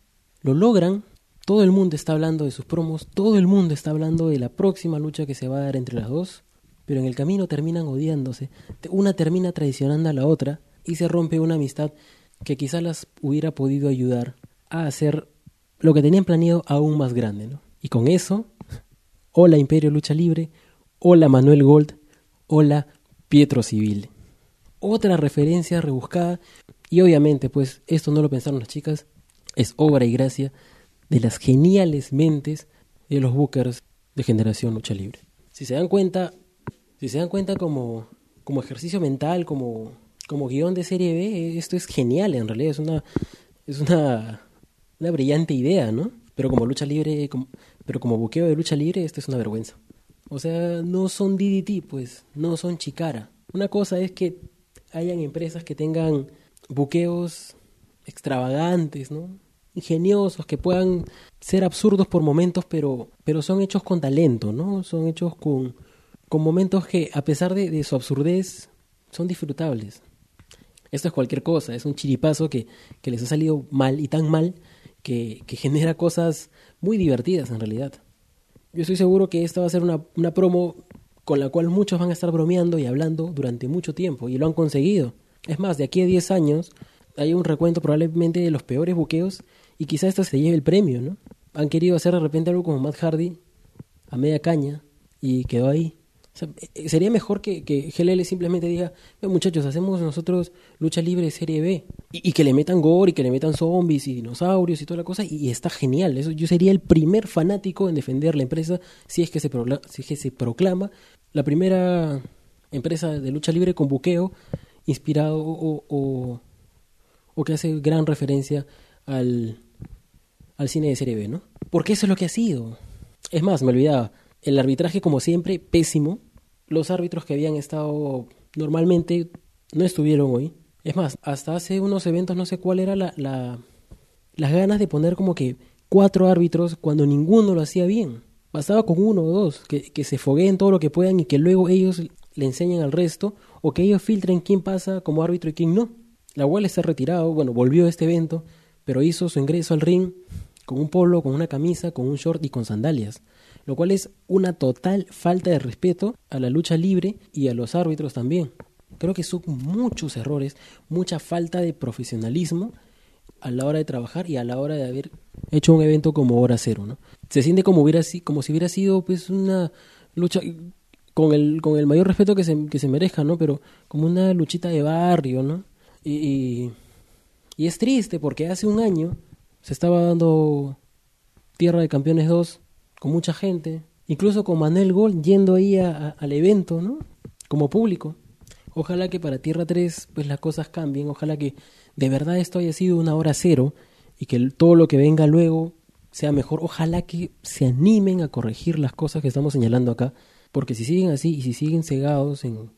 Lo logran, todo el mundo está hablando de sus promos, todo el mundo está hablando de la próxima lucha que se va a dar entre las dos, pero en el camino terminan odiándose. Una termina traicionando a la otra y se rompe una amistad que quizás las hubiera podido ayudar a hacer lo que tenían planeado aún más grande, ¿no? Y con eso, hola Imperio Lucha Libre, hola Manuel Gold, hola Pietro Civil. Otra referencia rebuscada y obviamente pues esto no lo pensaron las chicas, es obra y gracia de las geniales mentes de los bookers de generación lucha libre. Si se dan cuenta, si se dan cuenta como, como ejercicio mental, como como guion de serie B, esto es genial en realidad, es una, es una, una brillante idea, ¿no? Pero como lucha libre, pero como buqueo de lucha libre, esto es una vergüenza. O sea, no son DDT, pues, no son Chicara. Una cosa es que hayan empresas que tengan buqueos extravagantes, ¿no? Ingeniosos, que puedan ser absurdos por momentos, pero, pero son hechos con talento, ¿no? Son hechos con, con momentos que, a pesar de, de su absurdez, son disfrutables. Esto es cualquier cosa, es un chiripazo que, que les ha salido mal y tan mal que, que genera cosas muy divertidas en realidad. Yo estoy seguro que esta va a ser una, una promo con la cual muchos van a estar bromeando y hablando durante mucho tiempo, y lo han conseguido. Es más, de aquí a 10 años hay un recuento probablemente de los peores buqueos y quizá esto se lleve el premio, ¿no? Han querido hacer de repente algo como Matt Hardy a media caña y quedó ahí. Eh, sería mejor que, que GLL simplemente diga, muchachos, hacemos nosotros lucha libre serie B. Y, que le metan gore y que le metan zombies y dinosaurios y toda la cosa. Y, está genial. Eso, yo sería el primer fanático en defender la empresa si es que se, si es que se proclama la primera empresa de lucha libre con buqueo inspirado o, o, o que hace gran referencia al, al cine de serie B, ¿no? Porque eso es lo que ha sido. Es más, me olvidaba el arbitraje, como siempre, pésimo. Los árbitros que habían estado normalmente no estuvieron hoy. Es más, hasta hace unos eventos no sé cuál era la, la, las ganas de poner como que cuatro árbitros cuando ninguno lo hacía bien. Bastaba con uno o dos, que, que se fogueen todo lo que puedan y que luego ellos le enseñen al resto o que ellos filtren quién pasa como árbitro y quién no. La Wall está retirado, bueno, volvió a este evento, pero hizo su ingreso al ring con un polo, con una camisa, con un short y con sandalias lo cual es una total falta de respeto a la lucha libre y a los árbitros también. Creo que son muchos errores, mucha falta de profesionalismo a la hora de trabajar y a la hora de haber hecho un evento como Hora Cero, ¿no? Se siente como hubiera como si hubiera sido pues una lucha con el con el mayor respeto que se, que se merezca, ¿no? Pero como una luchita de barrio, ¿no? Y, y, y es triste porque hace un año se estaba dando Tierra de Campeones 2 con mucha gente, incluso con Manuel Gol yendo ahí al evento, ¿no? Como público. Ojalá que para Tierra 3 pues las cosas cambien, ojalá que de verdad esto haya sido una hora cero y que todo lo que venga luego sea mejor. Ojalá que se animen a corregir las cosas que estamos señalando acá, porque si siguen así y si siguen cegados en,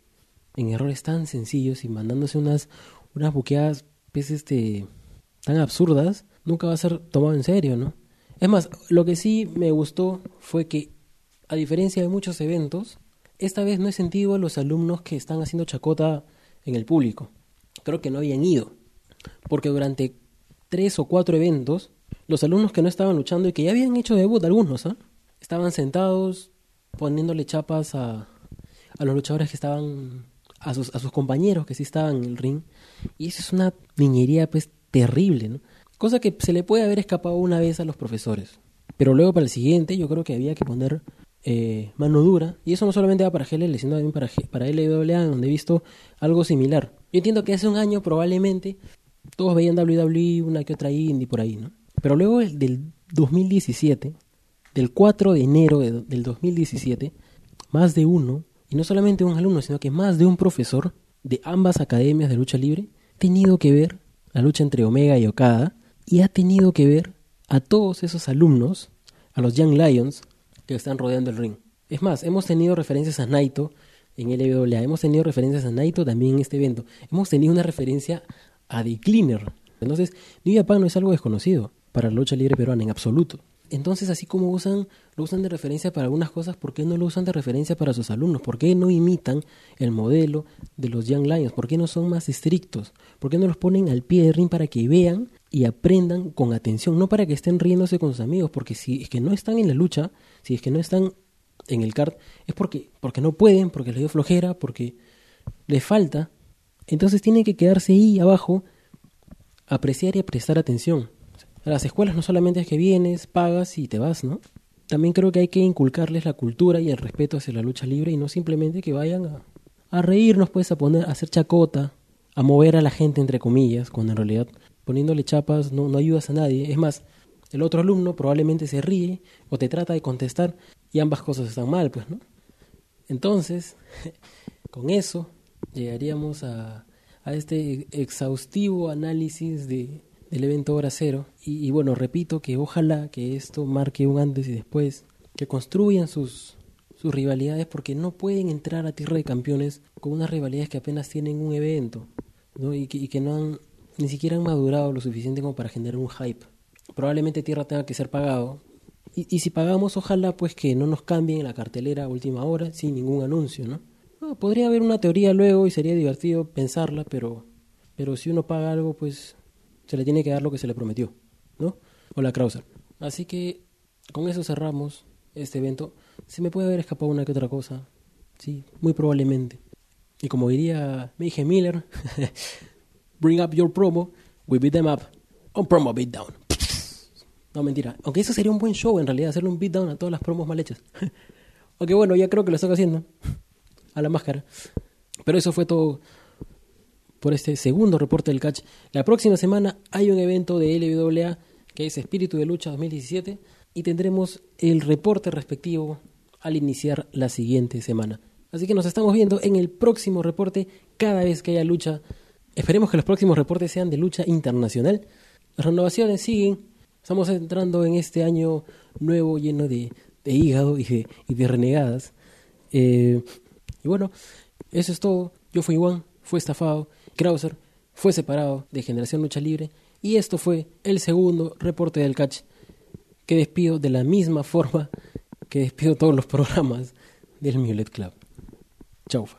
en errores tan sencillos y mandándose unas, unas buqueadas pues, este, tan absurdas, nunca va a ser tomado en serio, ¿no? Es más, lo que sí me gustó fue que, a diferencia de muchos eventos, esta vez no he sentido a los alumnos que están haciendo chacota en el público. Creo que no habían ido. Porque durante tres o cuatro eventos, los alumnos que no estaban luchando y que ya habían hecho debut, algunos, ¿ah? estaban sentados poniéndole chapas a, a los luchadores que estaban, a sus, a sus compañeros que sí estaban en el ring. Y eso es una niñería pues terrible, ¿no? Cosa que se le puede haber escapado una vez a los profesores. Pero luego para el siguiente yo creo que había que poner eh, mano dura. Y eso no solamente va para GLL, sino también para, para LWA, donde he visto algo similar. Yo entiendo que hace un año probablemente todos veían WWE, una que otra indie por ahí, ¿no? Pero luego del 2017, del 4 de enero del 2017, más de uno, y no solamente un alumno, sino que más de un profesor de ambas academias de lucha libre, tenido que ver la lucha entre Omega y Okada y ha tenido que ver a todos esos alumnos, a los Young Lions, que están rodeando el ring. Es más, hemos tenido referencias a Naito en LWA, hemos tenido referencias a Naito también en este evento, hemos tenido una referencia a The Cleaner. Entonces, New Japan no es algo desconocido para la lucha libre peruana en absoluto. Entonces, así como usan, lo usan de referencia para algunas cosas, ¿por qué no lo usan de referencia para sus alumnos? ¿Por qué no imitan el modelo de los Young Lions? ¿Por qué no son más estrictos? ¿Por qué no los ponen al pie de ring para que vean y aprendan con atención? No para que estén riéndose con sus amigos, porque si es que no están en la lucha, si es que no están en el card, es porque, porque no pueden, porque les dio flojera, porque les falta. Entonces tienen que quedarse ahí abajo, apreciar y prestar atención. A las escuelas no solamente es que vienes, pagas y te vas, ¿no? También creo que hay que inculcarles la cultura y el respeto hacia la lucha libre y no simplemente que vayan a, a reírnos, pues, a poner, a hacer chacota, a mover a la gente, entre comillas, cuando en realidad poniéndole chapas no, no ayudas a nadie. Es más, el otro alumno probablemente se ríe o te trata de contestar y ambas cosas están mal, pues, ¿no? Entonces, con eso llegaríamos a, a este exhaustivo análisis de, del evento Hora Cero. Y, bueno, repito que ojalá que esto marque un antes y después, que construyan sus, sus rivalidades porque no pueden entrar a tierra de campeones con unas rivalidades que apenas tienen un evento ¿no? y, que, no han ni siquiera han madurado lo suficiente como para generar un hype. Probablemente Tierra tenga que ser pagado. Y, si pagamos, ojalá pues que no nos cambien la cartelera a última hora sin ningún anuncio, ¿no? Ah, podría haber una teoría luego y sería divertido pensarla, pero, pero si uno paga algo, pues se le tiene que dar lo que se le prometió, ¿no? Hola Krauser. Así que con eso cerramos este evento. Se me puede haber escapado una que otra cosa, sí, muy probablemente. Y como diría Meije Miller, bring up your promo, we beat them up on promo beatdown. No, mentira. Aunque eso sería un buen show en realidad, hacerle un beatdown a todas las promos mal hechas. Aunque bueno, ya creo que lo estoy haciendo. A la máscara. Pero eso fue todo por este segundo reporte del catch. La próxima semana hay un evento de LWA que es Espíritu de Lucha 2017 y tendremos el reporte respectivo al iniciar la siguiente semana. Así que nos estamos viendo en el próximo reporte cada vez que haya lucha Esperemos que los próximos reportes sean de lucha internacional. Las renovaciones siguen. Estamos entrando en este año nuevo lleno de, de hígado y de, y de renegadas. Eh, y bueno, eso es todo. Yo fui Juan, fue estafado. Krauser fue separado de Generación Lucha Libre. Y esto fue el segundo reporte del catch que despido de la misma forma que despido todos los programas del Mulet Club. Chaufa.